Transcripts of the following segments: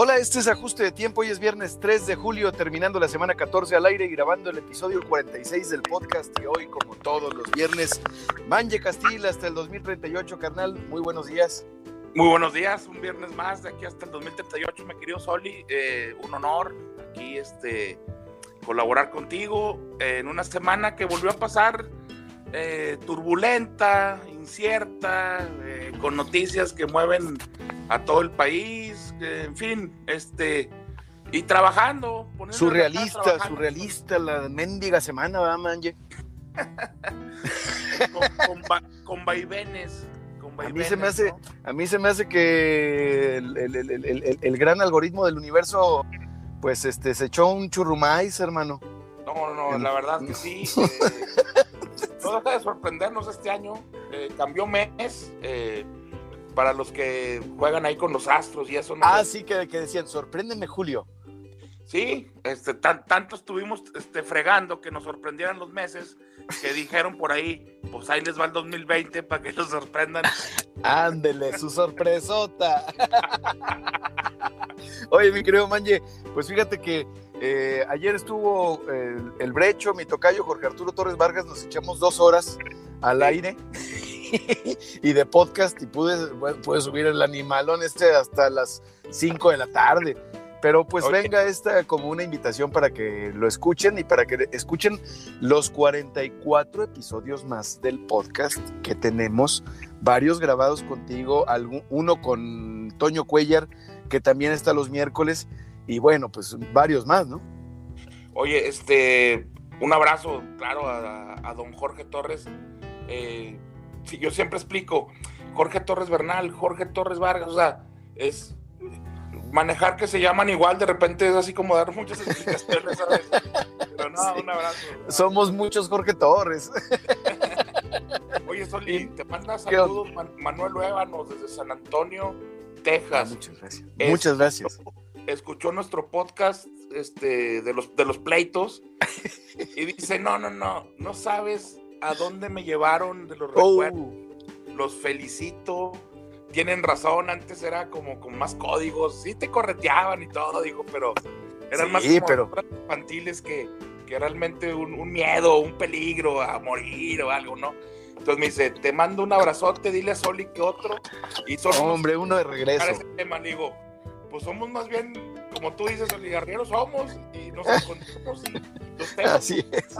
Hola, este es Ajuste de Tiempo. Hoy es viernes 3 de julio, terminando la semana 14 al aire y grabando el episodio 46 del podcast. Y hoy, como todos los viernes, Manje Castil hasta el 2038, carnal. Muy buenos días. Muy buenos días, un viernes más de aquí hasta el 2038, mi querido Soli. Eh, un honor aquí este, colaborar contigo en una semana que volvió a pasar eh, turbulenta, incierta, eh, con noticias que mueven a todo el país, en fin, este, y trabajando. Surrealista, surrealista la mendiga semana, ¿verdad, Manje? con, con, vaivenes. a mí, se me hace, a mí se me hace que el, gran algoritmo del universo, pues este, se echó un churrumais, hermano. No, no, la verdad que sí. Eh, no deja de sorprendernos este año. Eh, cambió mes. Eh, para los que juegan ahí con los astros y eso. ¿no? Ah, sí, que, que decían, sorpréndeme Julio. Sí, este, tan, tanto estuvimos este, fregando que nos sorprendieran los meses que dijeron por ahí, pues ahí les va el 2020 para que los sorprendan. Ándele, su sorpresota. Oye, mi querido Manje, pues fíjate que eh, ayer estuvo el, el, brecho, mi tocayo Jorge Arturo Torres Vargas, nos echamos dos horas al aire y de podcast y pude, pude subir el animalón este hasta las 5 de la tarde. Pero pues venga esta como una invitación para que lo escuchen y para que escuchen los 44 episodios más del podcast que tenemos, varios grabados contigo, uno con Toño Cuellar, que también está los miércoles, y bueno, pues varios más, ¿no? Oye, este, un abrazo, claro, a, don Jorge Torres. Eh, yo siempre explico, Jorge Torres Bernal, Jorge Torres Vargas, o sea, es manejar que se llaman igual, de repente es así como dar muchas explicaciones, Pero no, un abrazo. Somos muchos Jorge Torres. Oye, Soli, te manda saludos Manuel Luévanos desde San Antonio, Texas. muchas gracias. muchas gracias. Escuchó nuestro podcast este, de, los, de los pleitos y dice, no, no, no, no sabes a dónde me llevaron de los oh. recuerdos. Los felicito. Tienen razón, antes era como con más códigos, sí te correteaban y todo, digo, pero eran más infantiles que, que realmente un, miedo, un peligro a morir o algo, ¿no? Entonces me dice, te mando un abrazote, dile a Soli que otro. Y son Hombre, uno de regreso. Ese tema, digo, pues somos más bien, como tú dices, oligarreros somos y nos encontramos y los temas. Así es.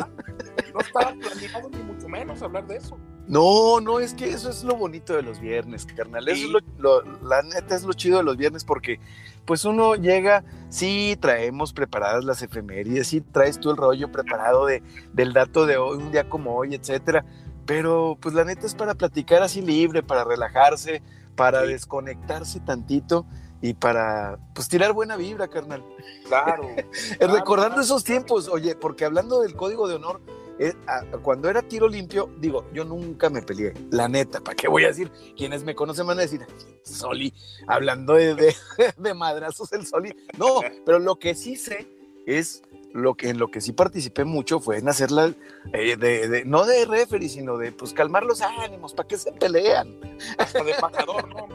No estaba planeado ni mucho menos hablar de eso. No, no, es que eso es lo bonito de los viernes, carnal. Eso es lo, la neta es lo chido de los viernes porque pues uno llega, sí, traemos preparadas las efemérides, sí, traes tú el rollo preparado de, del dato de hoy, un día como hoy, etcétera. Pero pues la neta es para platicar así libre, para relajarse, para desconectarse tantito y para pues tirar buena vibra, carnal. Claro. Recordando esos tiempos, oye, porque hablando del código de honor, eh, cuando era tiro limpio, digo, yo nunca me peleé, la neta, ¿para qué voy a decir? Quienes me conocen van a decir, Soli, hablando de, de, madrazos el Soli. No, pero lo que sí sé es lo que en lo que sí participé mucho fue en hacerla eh, de, no de referee, sino de pues calmar los ánimos, ¿para qué se pelean? Hasta de pacador, ¿no?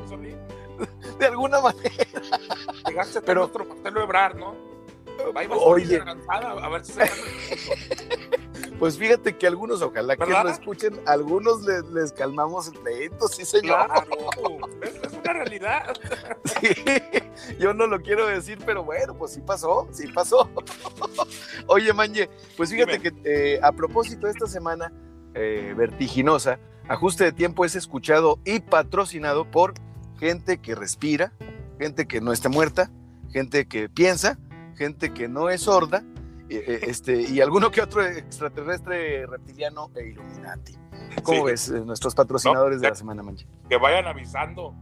de alguna manera. Llegaste pero nuestro Marcelo Ebrar, ¿no? Oye. A ver si Pues fíjate que algunos, ojalá que lo escuchen, algunos les, calmamos el pleito, sí señor. es una realidad. Sí, yo no lo quiero decir, pero bueno, pues sí pasó, sí pasó. Oye, Manje, pues fíjate que eh, a propósito de esta semana eh, vertiginosa, Ajuste de Tiempo es escuchado y patrocinado por gente que respira, gente que no está muerta, gente que piensa, gente que no es sorda, eh, este, y alguno que otro extraterrestre reptiliano e iluminati. ¿Cómo ves eh, nuestros patrocinadores de la semana, Mancha? Que vayan avisando,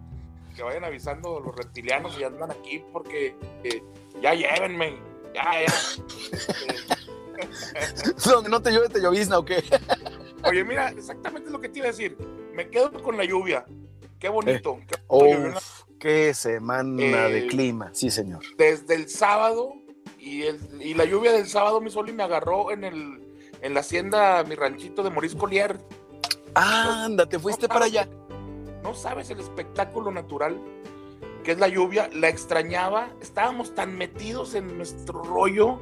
que vayan avisando los reptilianos y andan aquí porque eh, ya llévenme, ya, ya. no, no te llueve, te llovizna o qué. Oye, mira, exactamente lo que te iba a decir. Me quedo con la lluvia. Qué bonito. qué, semana de clima, sí, señor. Desde el sábado y, y la lluvia del sábado, mi sol, y me agarró en, el, en la hacienda, mi ranchito de Maurice Collier. anda, te fuiste para allá. No sabes el espectáculo natural. que es la lluvia, la extrañaba. Estábamos tan metidos en nuestro rollo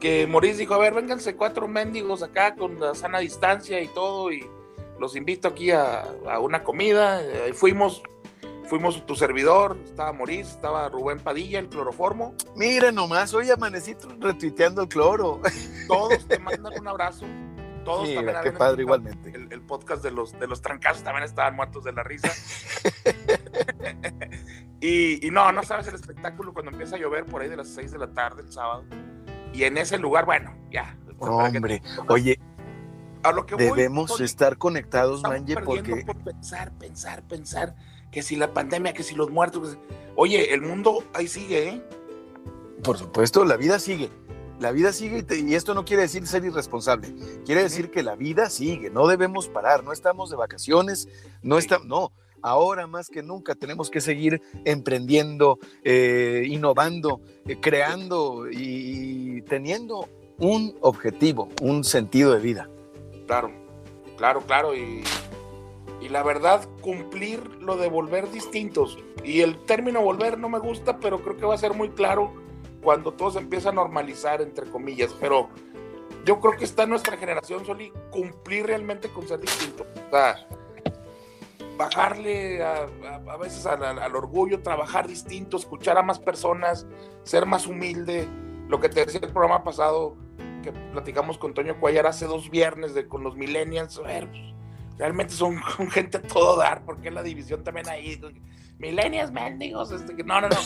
que Maurice dijo, a ver, vénganse cuatro mendigos acá con la sana distancia y todo, y los invito aquí a, una comida. Ahí fuimos, fuimos tu servidor, estaba Maurice, estaba Rubén Padilla, el cloroformo. Mira nomás, hoy amanecí retuiteando el cloro. Todos te mandan un abrazo. Todos Mira, qué padre, igualmente. El, podcast de los, de los trancazos también estaban muertos de la risa. y, y, no, no sabes el espectáculo cuando empieza a llover por ahí de las 6 de la tarde el sábado. Y en ese lugar, bueno, ya. hombre, oye, a lo que debemos estar conectados, Manje, porque... Por pensar, pensar, pensar, que si la pandemia, que si los muertos... Oye, el mundo ahí sigue, ¿eh? Por supuesto, la vida sigue. La vida sigue y, esto no quiere decir ser irresponsable. Quiere decir que la vida sigue, no debemos parar, no estamos de vacaciones, no estamos, no, ahora más que nunca tenemos que seguir emprendiendo, eh, innovando, eh, creando y, teniendo un objetivo, un sentido de vida. Claro, claro, claro. Y, y, la verdad, cumplir lo de volver distintos. Y el término volver no me gusta, pero creo que va a ser muy claro cuando todo se empieza a normalizar, entre comillas. Pero yo creo que está en nuestra generación, Soli, cumplir realmente con ser distinto. O sea, bajarle a, veces al, orgullo, trabajar distinto, escuchar a más personas, ser más humilde. Lo que te decía el programa pasado, que platicamos con Toño Cuayar hace dos viernes de, con los millennials, a ver, pues, realmente son, gente a todo dar, porque la división también ahí, millennials, mendigos, este, no, no, no,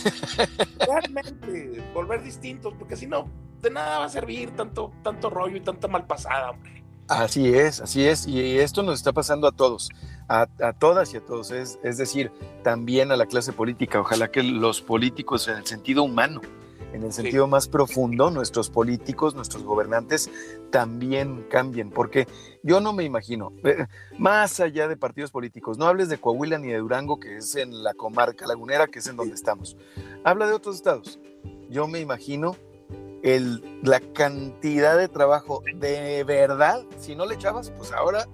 realmente, volver distintos, porque si no, de nada va a servir tanto, tanto rollo y tanta malpasada, hombre. Así es, así es, y esto nos está pasando a todos, a, todas y a todos, es, es, decir, también a la clase política. Ojalá que los políticos en el sentido humano, en el sentido más profundo, nuestros políticos, nuestros gobernantes también cambien, porque yo no me imagino, eh, más allá de partidos políticos, no hables de Coahuila ni de Durango, que es en la comarca lagunera, que es en donde estamos, habla de otros estados. Yo me imagino el, la cantidad de trabajo de verdad, si no le echabas, pues ahora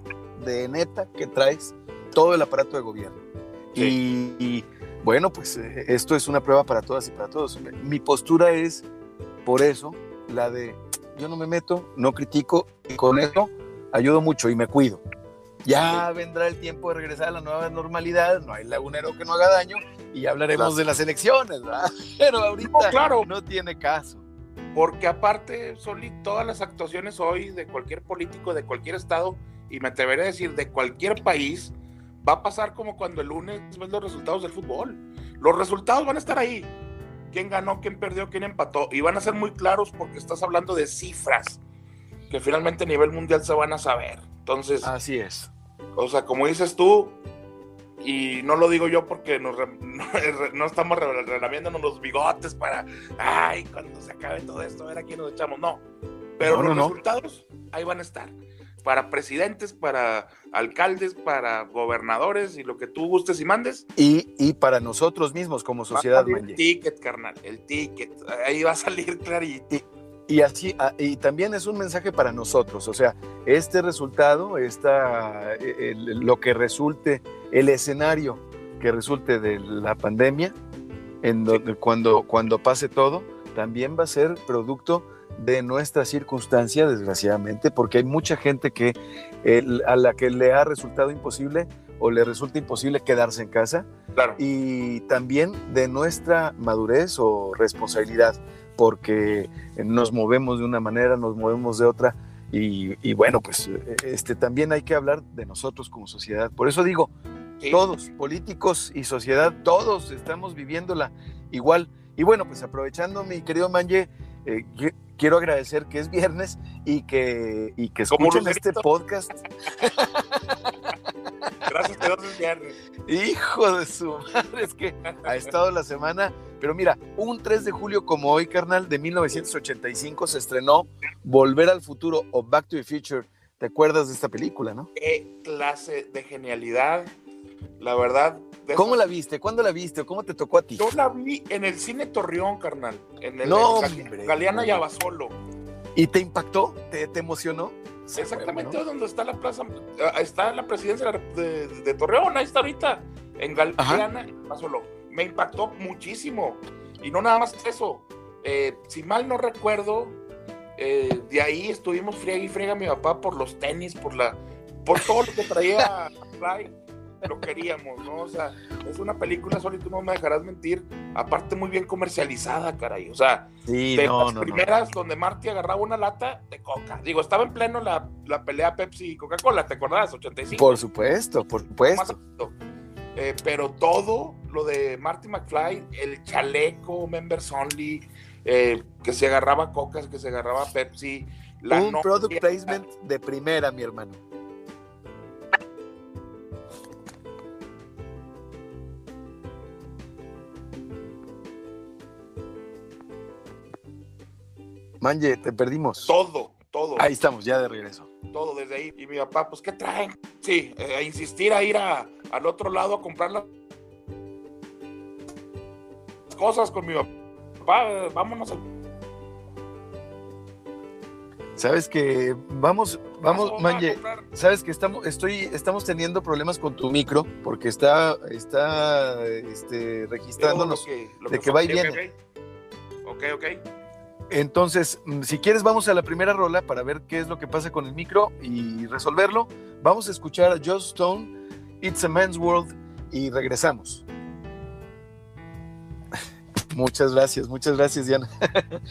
de neta que traes todo el aparato de gobierno. Y, bueno, pues eh, esto es una prueba para todas y para todos. Mi postura es, por eso, la de yo no me meto, no critico y con eso ayudo mucho y me cuido. Ya vendrá el tiempo de regresar a la nueva normalidad, no hay lagunero que no haga daño y hablaremos de las elecciones, ¿verdad? Pero ahorita claro. no tiene caso. Porque aparte, Soli, todas las actuaciones hoy de cualquier político de cualquier estado, y me atreveré a decir de cualquier país, va a pasar como cuando el lunes ves los resultados del fútbol. Los resultados van a estar ahí. ¿Quién ganó, quién perdió, quién empató? Y van a ser muy claros porque estás hablando de cifras que finalmente a nivel mundial se van a saber. Entonces. Así es. O sea, como dices tú, y no lo digo yo porque nos no, estamos relamiéndonos los bigotes para, ay, cuando se acabe todo esto, a ver a quién nos echamos. No, pero los resultados ahí van a estar. Para presidentes, para alcaldes, para gobernadores y lo que tú gustes y mandes. Y, y para nosotros mismos como sociedad. El ticket, carnal, el ticket. Ahí va a salir clarito. Y así, ah, y también es un mensaje para nosotros, o sea, este resultado, esta, e, lo que resulte, el escenario que resulte de la pandemia, en cuando, cuando pase todo, también va a ser producto de nuestra circunstancia, desgraciadamente, porque hay mucha gente que a la que le ha resultado imposible o le resulta imposible quedarse en casa, y también de nuestra madurez o responsabilidad porque nos movemos de una manera, nos movemos de otra. Y, bueno, pues este, también hay que hablar de nosotros como sociedad. Por eso digo, todos, políticos y sociedad, todos estamos viviéndola igual. Y bueno, pues aprovechando, mi querido Manje, eh, quiero agradecer que es viernes y que, y que escuchen este podcast. Gracias Dios es viernes. Hijo de su madre, es que ha estado la semana. Pero mira, un 3 de julio como hoy, carnal, de 1985 se estrenó Volver al Futuro o Back to the Future. ¿Te acuerdas de esta película, no? Qué clase de genialidad. La verdad. ¿Cómo la viste? ¿Cuándo la viste? ¿Cómo te tocó a ti? Yo la vi en el cine Torreón, carnal. En el, no, Galeana y Abasolo. ¿Y te impactó? ¿Te, te emocionó? Exactamente donde está la plaza, ah, está la presidencia de, Torreón, ahí está ahorita, en Galeana, solo. me impactó muchísimo. Y no nada más eso. Eh, si mal no recuerdo, eh, de ahí estuvimos friega y friega mi papá por los tenis, por la, por todo lo que traía lo queríamos, ¿no? O sea, es una película, solo tú no me dejarás mentir, aparte muy bien comercializada, caray. O sea, sí, de no, las no, primeras donde Marty agarraba una lata de coca. Digo, estaba en pleno la, la pelea Pepsi y Coca-Cola, ¿te acordás? 85. Por supuesto, por supuesto. Eh, pero todo lo de Marty McFly, el chaleco, Members Only, eh, que se agarraba cocas, que se agarraba Pepsi. La Un product placement de primera, mi hermano. Manje, te perdimos. Todo, todo. Ahí estamos, ya de regreso. Todo desde ahí. Y mi papá, pues, ¿qué traen? Sí, eh, a insistir a ir a, al otro lado a comprar las cosas con mi papá. Vámonos. Sabes que vamos, vamos, Manje. Sabes que estamos, estoy, estamos teniendo problemas con tu micro porque está, está, este, registrándonos de que, va y viene. Ok, ok. Entonces, mm, si quieres, vamos a la primera rola para ver qué es lo que pasa con el micro y resolverlo. Vamos a escuchar a Joss Stone, It's a Man's World, y regresamos. Muchas gracias, muchas gracias, Diana.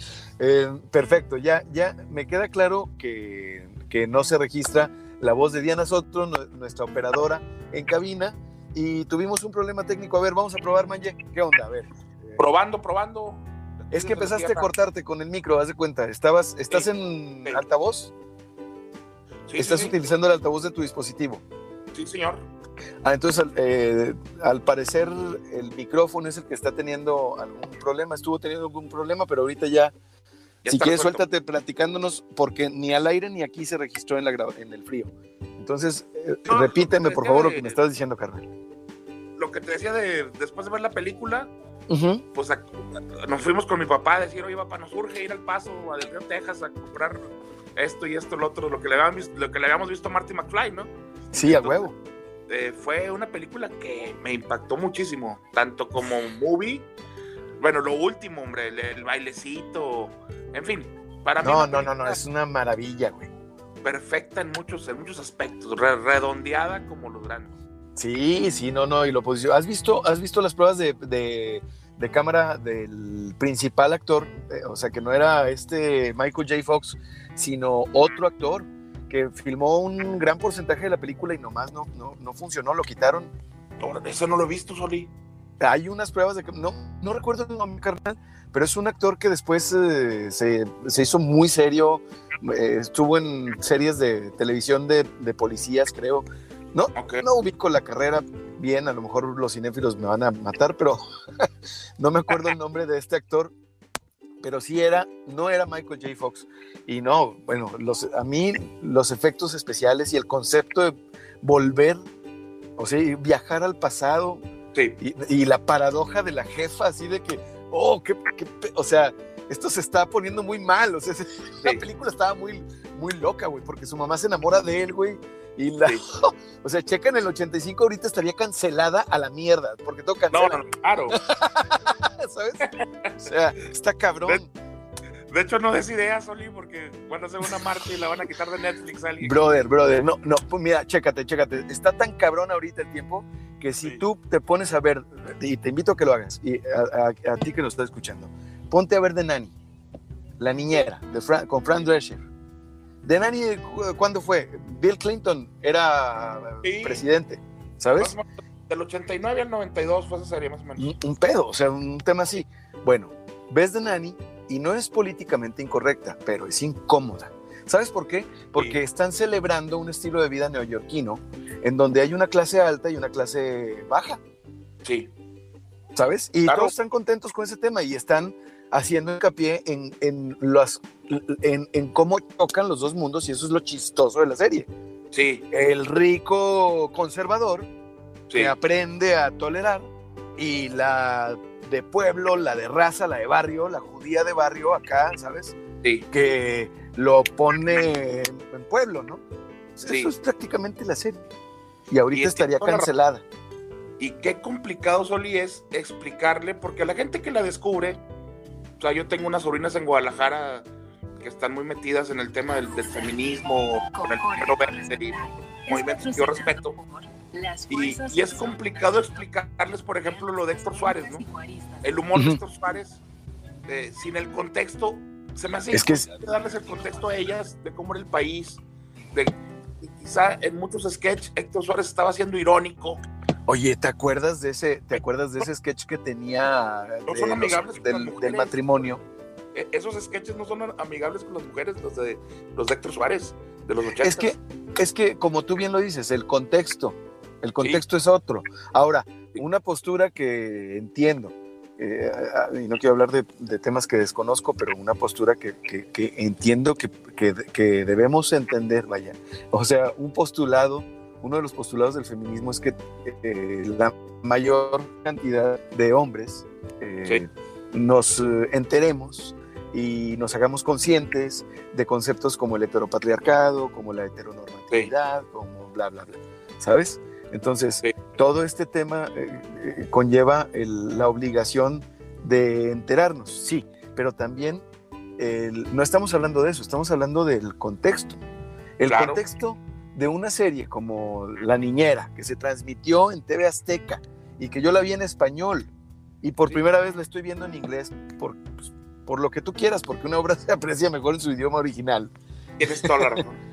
Eh, perfecto, ya, ya me queda claro que, que, no se registra la voz de Diana Soto, nuestra operadora en cabina, y tuvimos un problema técnico. A ver, vamos a probar, Manje. ¿Qué onda? A ver. Probando, probando. Es que empezaste a cortarte con el micro, haz de cuenta. Estabas, ¿Estás en altavoz? Sí, ¿Estás utilizando el altavoz de tu dispositivo? Sí, señor. Ah, entonces, eh, al parecer, el micrófono es el que está teniendo algún problema. Estuvo teniendo algún problema, pero ahorita ya. si quieres, suéltate platicándonos, porque ni al aire ni aquí se registró en, la, en el frío. Entonces, eh, repíteme, por favor, lo que me estás diciendo, carnal. Lo que te decía de después de ver la película, pues nos fuimos con mi papá a decir, oye papá, nos urge ir al paso a Del Río, Texas a comprar esto y esto, lo otro, lo que le habíamos, lo que le habíamos visto a Marty McFly, ¿no? Sí, a huevo. Eh, fue una película que me impactó muchísimo, tanto como movie, bueno, lo último, hombre, el, bailecito, en fin, para mí. No, no, no, no, es una maravilla, güey. Perfecta en muchos, en muchos aspectos, redondeada como los grandes. Sí, sí, no, no, y lo posiciona. ¿Has visto, has visto las pruebas de, de, cámara del principal actor? Eh, o sea, que no era este Michael J. Fox, sino otro actor que filmó un gran porcentaje de la película y nomás no, no, no funcionó, lo quitaron. Eso no lo he visto, Soli. Hay unas pruebas de que no, no recuerdo el nombre, carnal, pero es un actor que después eh, se, se, hizo muy serio, eh, estuvo en series de televisión de, de policías, creo, no, no ubico la carrera bien, a lo mejor los cinéfilos me van a matar, pero no me acuerdo el nombre de este actor, pero sí era, no era Michael J. Fox. Y no, bueno, los, a mí los efectos especiales y el concepto de volver, o sea, viajar al pasado y, la paradoja de la jefa, así de que, oh, qué, o sea, esto se está poniendo muy mal, o sea, la película estaba muy, muy loca, güey, porque su mamá se enamora de él, güey y la, o sea, checa en el 85 ahorita estaría cancelada a la mierda, porque todo cancela. No, no, claro. ¿Sabes? O sea, está cabrón. De, hecho, no des ideas, Oli, porque van a hacer una marcha y la van a quitar de Netflix a alguien. Brother, brother, no, no, pues mira, chécate, chécate. Está tan cabrón ahorita el tiempo que si tú te pones a ver, y te invito a que lo hagas, y a, ti que nos estás escuchando, ponte a ver de Nani, la niñera, de con Fran Drescher de Nani, ¿cuándo fue? Bill Clinton era presidente, ¿sabes? Del 89 al 92 fue esa serie, más o menos. Un, pedo, o sea, un tema así. Bueno, ves de Nani y no es políticamente incorrecta, pero es incómoda. ¿Sabes por qué? Porque están celebrando un estilo de vida neoyorquino en donde hay una clase alta y una clase baja. Sí. ¿Sabes? Y todos están contentos con ese tema y están haciendo hincapié en, en, las, en, cómo tocan los dos mundos y eso es lo chistoso de la serie. Sí. El rico conservador que aprende a tolerar y la de pueblo, la de raza, la de barrio, la judía de barrio acá, ¿sabes? Sí. Que lo pone en, pueblo, ¿no? Eso es prácticamente la serie. Y ahorita estaría cancelada. Y qué complicado, Soli, es explicarle, porque a la gente que la descubre, o sea, yo tengo unas sobrinas en Guadalajara que están muy metidas en el tema del, feminismo, con el género verde y movimientos yo respeto. Y, y, es complicado explicarles, por ejemplo, lo de Héctor Suárez, ¿no? El humor de Héctor Suárez, eh, sin el contexto, se me hace es que darles el contexto a ellas de cómo era el país, de quizá en muchos sketches Héctor Suárez estaba siendo irónico. Oye, ¿te acuerdas de ese, te acuerdas de ese sketch que tenía del, matrimonio? E, esos sketches no son amigables con las mujeres, los de los de Héctor Suárez, de los 80. Es que, es que, como tú bien lo dices, el contexto, el contexto es otro. Ahora, una postura que entiendo, eh, y no quiero hablar de, temas que desconozco, pero una postura que, entiendo que, debemos entender, vaya. O sea, un postulado, uno de los postulados del feminismo es que eh, la mayor cantidad de hombres eh, nos enteremos y nos hagamos conscientes de conceptos como el heteropatriarcado, como la heteronormatividad, como bla, bla, bla. ¿Sabes? Entonces, todo este tema eh, eh, conlleva la obligación de enterarnos, sí, pero también no estamos hablando de eso, estamos hablando del contexto. El contexto de una serie como La Niñera, que se transmitió en TV Azteca y que yo la vi en español y por primera vez la estoy viendo en inglés por, pues, por lo que tú quieras, porque una obra se aprecia mejor en su idioma original. Tienes toda la razón.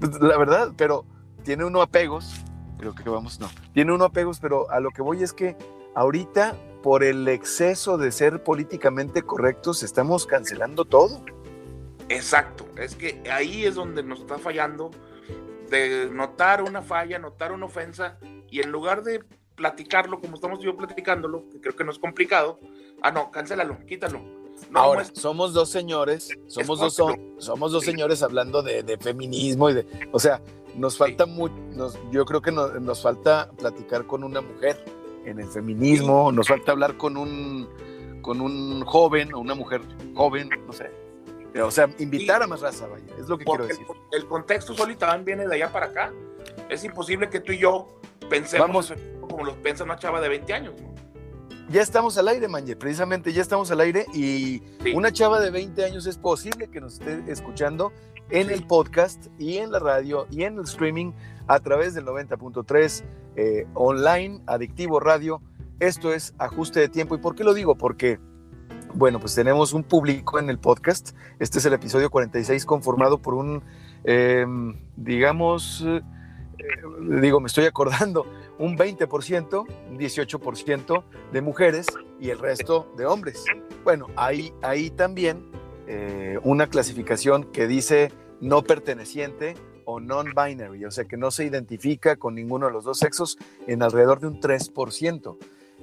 Pues, la verdad, pero tiene uno apegos creo que vamos, no. Tiene uno apegos, pero a lo que voy es que ahorita, por el exceso de ser políticamente correctos, estamos cancelando todo. Exacto, es que ahí es donde nos está fallando, de notar una falla, notar una ofensa, y en lugar de platicarlo como estamos yo platicándolo, que creo que no es complicado, ah, no, cancélalo, quítalo. Ahora, somos dos señores, somos dos, somos dos señores hablando de, de, feminismo y de, o sea, nos falta mucho, yo creo que nos falta platicar con una mujer en el feminismo, nos falta hablar con un, con un joven o una mujer joven, no sé. O sea, invitar a más raza, vaya, es lo que quiero decir. El, contexto solito también viene de allá para acá. Es imposible que tú y yo pensemos como los piensa una chava de 20 años, Ya estamos al aire, Manje, precisamente ya estamos al aire y una chava de 20 años es posible que nos esté escuchando en el podcast y en la radio y en el streaming a través del 90.3 eh, online, Adictivo Radio. Esto es ajuste de tiempo. ¿Y por qué lo digo? Porque, bueno, pues tenemos un público en el podcast. Este es el episodio 46 conformado por un, em, digamos, eh, digo, me estoy acordando, un 20%, un 18% de mujeres y el resto de hombres. Bueno, ahí, ahí también eh, una clasificación que dice no perteneciente o non-binary, o sea que no se identifica con ninguno de los dos sexos en alrededor de un 3%.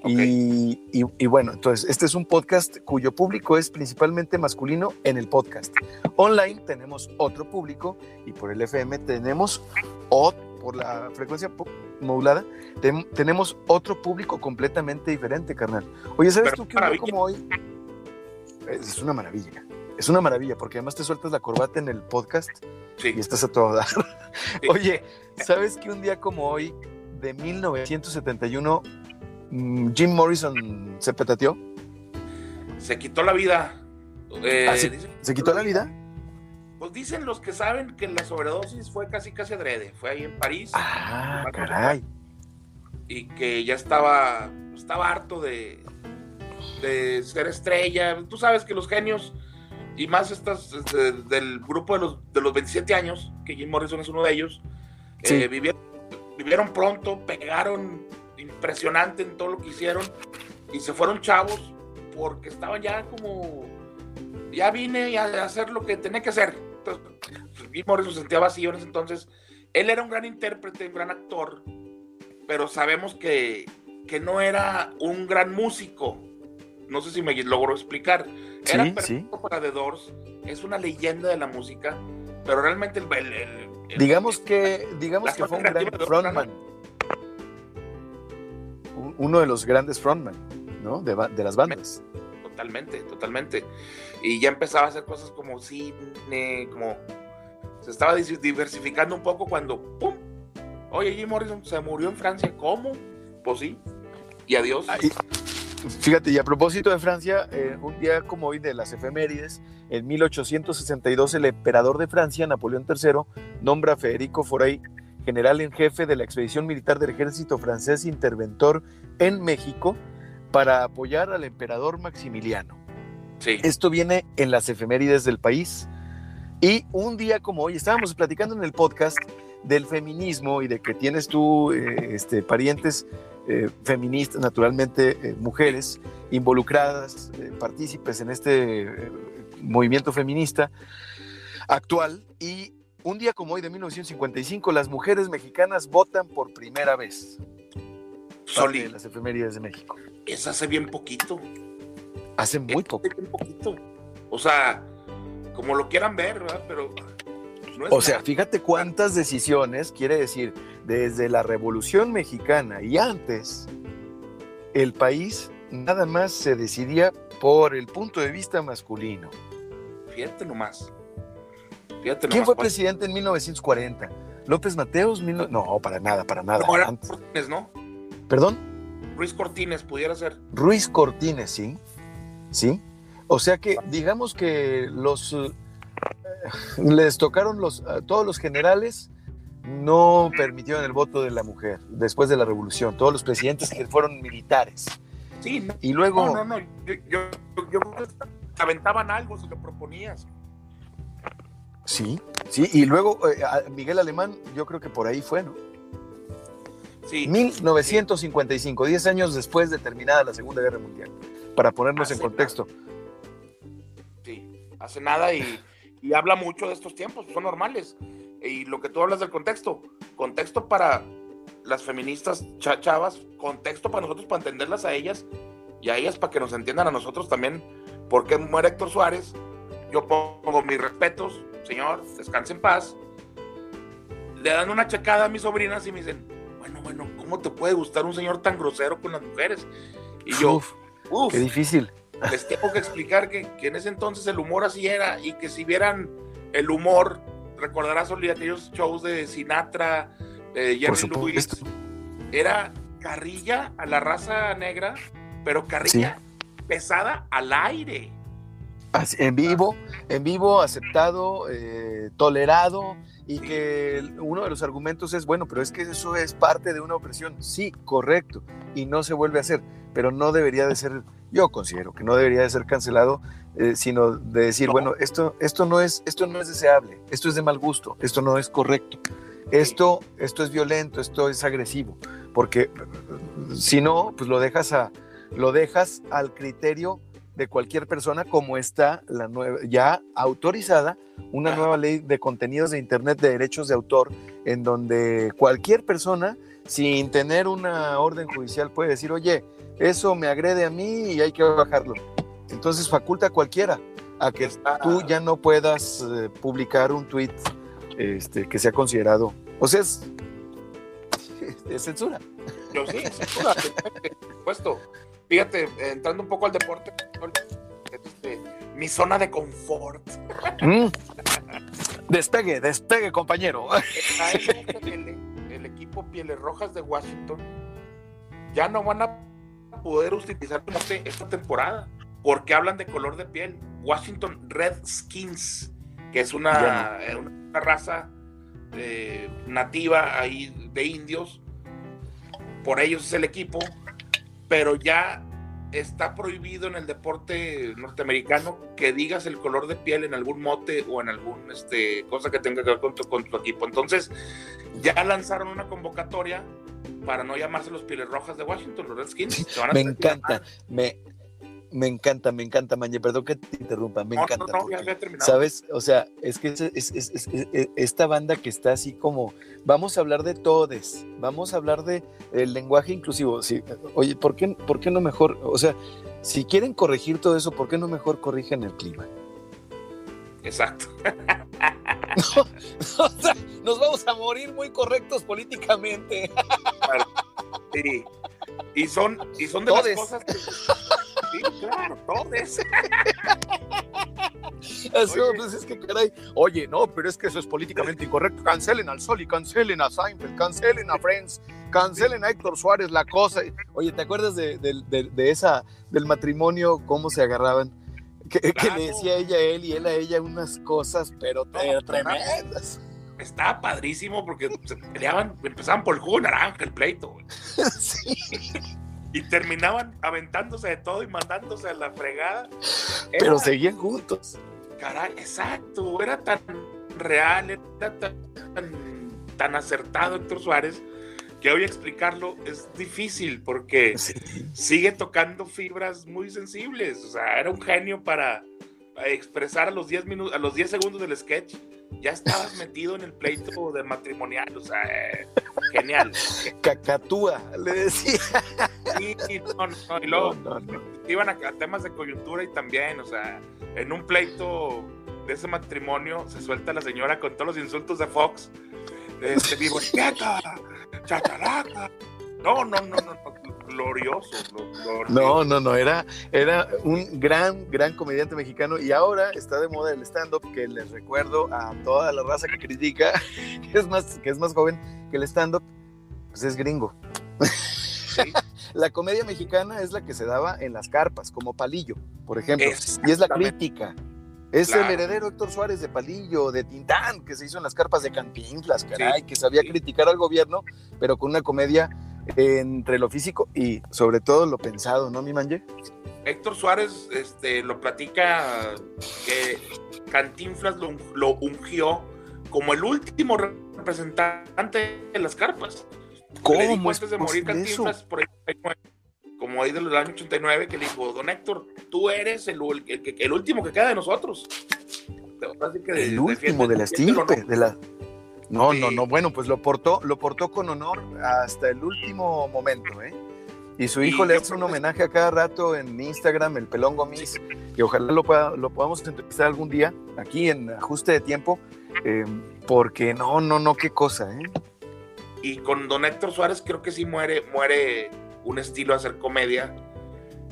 Y, y, bueno, entonces este es un podcast cuyo público es principalmente masculino en el podcast. Online tenemos otro público y por el FM tenemos, o por la frecuencia modulada, tenemos otro público completamente diferente, carnal. Oye, ¿sabes tú que como hoy? Es una maravilla. Es una maravilla porque además te sueltas la corbata en el podcast y estás a todo dar. Oye, ¿sabes que un día como hoy, de 1971, mm, Jim Morrison se petateó? Se quitó la vida. Eh, ¿Ah, ¿Se quitó la vida? Pues dicen los que saben que la sobredosis fue casi casi adrede. Fue ahí en París. Ah, caray. Y que ya estaba, estaba harto de, de ser estrella. Tú sabes que los genios y más estas este, del grupo de los, de los 27 años, que Jim Morrison es uno de ellos, eh, vivieron, vivieron pronto, pegaron impresionante en todo lo que hicieron y se fueron chavos porque estaban ya como, ya vine a hacer lo que tenía que hacer. Pues, Jim Morrison se sentía vacío en ese entonces. Él era un gran intérprete, un gran actor, pero sabemos que, que no era un gran músico. No sé si me logro explicar. Era perfecto para The Doors, es una leyenda de la música, pero realmente el, digamos que digamos que fue un gran frontman. Uno de los grandes frontman, ¿no? De, de, las bandas. Totalmente, totalmente. Y ya empezaba a hacer cosas como cine, como se estaba diversificando un poco cuando ¡pum! Oye, Jim Morrison se murió en Francia, ¿cómo? Pues sí. y adiós. fíjate, y a propósito de Francia, eh, un día como hoy de las efemérides, en 1862 el emperador de Francia, Napoleón III, nombra a Federico Forey general en jefe de la expedición militar del ejército francés interventor en México para apoyar al emperador Maximiliano. Sí. Esto viene en las efemérides del país. Y un día como hoy, estábamos platicando en el podcast del feminismo y de que tienes tú eh, este, parientes eh, feministas, naturalmente eh, mujeres involucradas, partícipes en este movimiento feminista actual. Y un día como hoy de 1955, las mujeres mexicanas votan por primera vez. Soli. De las efemérides de México. Es hace bien poquito. Hace muy poco. Hace bien poquito. O sea, como lo quieran ver, ¿verdad? Pero o sea, fíjate cuántas decisiones, quiere decir, desde la Revolución Mexicana y antes, el país nada más se decidía por el punto de vista masculino. Fíjate nomás. ¿Quién fue presidente en 1940? ¿López Mateos? No, para nada, para nada. No, era Cortines, ¿no? ¿Perdón? Ruiz Cortines, pudiera ser. Ruiz Cortines, sí. Sí. O sea que, digamos que los les tocaron los, todos los generales, no permitieron el voto de la mujer después de la revolución, todos los presidentes que fueron militares. Sí, y luego... No, no, no, yo, yo, aventaban algo si lo proponías. Sí, sí, y luego eh, Miguel Alemán, yo creo que por ahí fue, ¿no? Sí. 1955, 10 años después de terminada la Segunda Guerra Mundial, para ponernos en contexto. Sí, hace nada y y habla mucho de estos tiempos, son normales. Y lo que tú hablas del contexto, contexto para las feministas chavas, contexto para nosotros, para entenderlas a ellas y a ellas para que nos entiendan a nosotros también, porque muere Héctor Suárez. Yo pongo mis respetos, señor, descanse en paz. Le dan una checada a mis sobrinas y me dicen, ¿cómo te puede gustar un señor tan grosero con las mujeres? Y yo, qué difícil les tengo que explicar que, en ese entonces el humor así era y que si vieran el humor, recordarás aquellos shows de Sinatra, de Jerry Lewis, era carrilla a la raza negra, pero carrilla pesada al aire. en vivo, en vivo, aceptado, eh, tolerado, y que uno de los argumentos es, bueno, pero es que eso es parte de una opresión. Sí, correcto, y no se vuelve a hacer, pero no debería de ser yo considero que no debería de ser cancelado, eh, sino de decir, bueno, esto, esto, no es, esto no es deseable, esto es de mal gusto, esto no es correcto, esto, esto es violento, esto es agresivo, porque si no, pues lo dejas, a, lo dejas al criterio de cualquier persona como está la nueva, ya autorizada una nueva ley de contenidos de Internet de derechos de autor, en donde cualquier persona, sin tener una orden judicial, puede decir, oye, eso me agrede a mí y hay que bajarlo. Entonces faculta a cualquiera a que tú ya no puedas eh, publicar un tweet este, que sea considerado. O sea, es, censura. Yo sí, censura, por supuesto. Fíjate, entrando un poco al deporte, este, mi zona de confort. Mm. Despegue, despegue, compañero. El, el equipo Pieles Rojas de Washington ya no van a poder utilizar esta temporada porque hablan de color de piel. Washington Redskins, que es una, eh, una raza eh, nativa ahí de indios, por ellos es el equipo, pero ya está prohibido en el deporte norteamericano que digas el color de piel en algún mote o en algún este, cosa que tenga que ver con tu, con tu equipo. Entonces, ya lanzaron una convocatoria para no llamarse los Pieles Rojas de Washington, los Redskins. me encanta, me, me encanta, me encanta, Mañe, perdón que te interrumpa, me encanta. ¿Sabes? O sea, es que es, esta banda que está así como, vamos a hablar de todes, vamos a hablar de el lenguaje inclusivo. Sí, oye, ¿por qué, ¿por qué no mejor? O sea, si quieren corregir todo eso, ¿por qué no mejor corrigen el clima? Exacto. o sea, nos vamos a morir muy correctos políticamente. sí. Y son, y son de las cosas que. Sí, claro, todos. Eso, pues es que caray. Oye, no, pero es que eso es políticamente incorrecto. Cancelen al Sol y cancelen a Seinfeld, cancelen a Friends, cancelen a Héctor Suárez, la cosa. Oye, ¿te acuerdas de, esa, del matrimonio, cómo se agarraban? Que, le decía ella a él y él a ella unas cosas, pero tremendas. Estaba padrísimo porque se peleaban, empezaban por el jugo naranja, el pleito. Sí y terminaban aventándose de todo y mandándose a la fregada. Pero seguían juntos. Caray, exacto, era tan real, era tan, tan, acertado Héctor Suárez que hoy explicarlo es difícil porque sigue tocando fibras muy sensibles. O sea, era un genio para expresar a los 10 minutos, a los 10 segundos del sketch, ya estabas metido en el pleito de matrimonial. O sea, eh, genial. Cacatúa, le decía. Sí, no, no, y luego iban a, temas de coyuntura y también, o sea, en un pleito de ese matrimonio se suelta la señora con todos los insultos de Fox. Este, vivo, chacharaca. No, no, no, no, glorioso, No, no, no, era, era un gran, gran comediante mexicano y ahora está de moda el stand-up que les recuerdo a toda la raza que critica, que es más, que es más joven que el stand-up, pues es gringo. la comedia mexicana es la que se daba en las carpas, como Palillo, por ejemplo, y es la crítica. Es el heredero Héctor Suárez de Palillo, de Tintán, que se hizo en las carpas de Cantinflas, caray, que sabía criticar al gobierno, pero con una comedia entre lo físico y sobre todo lo pensado, ¿no, mi manje? Héctor Suárez este, lo platica que Cantinflas lo, ungió como el último representante de las carpas. ¿Cómo? Le dijo antes de morir Cantinflas, por como ahí del año 89, que le dijo, don Héctor, tú eres el, el, último que queda de nosotros. el último de la estirpe, de la no, no, no, bueno, pues lo portó, lo portó con honor hasta el último momento, ¿eh? Y su hijo le hace un homenaje a cada rato en Instagram, el Pelón Gomis, que ojalá lo, pueda, lo podamos entrevistar algún día aquí en ajuste de tiempo, em, porque no, no, no, qué cosa, ¿eh? Y con don Héctor Suárez creo que sí muere, muere un estilo de hacer comedia.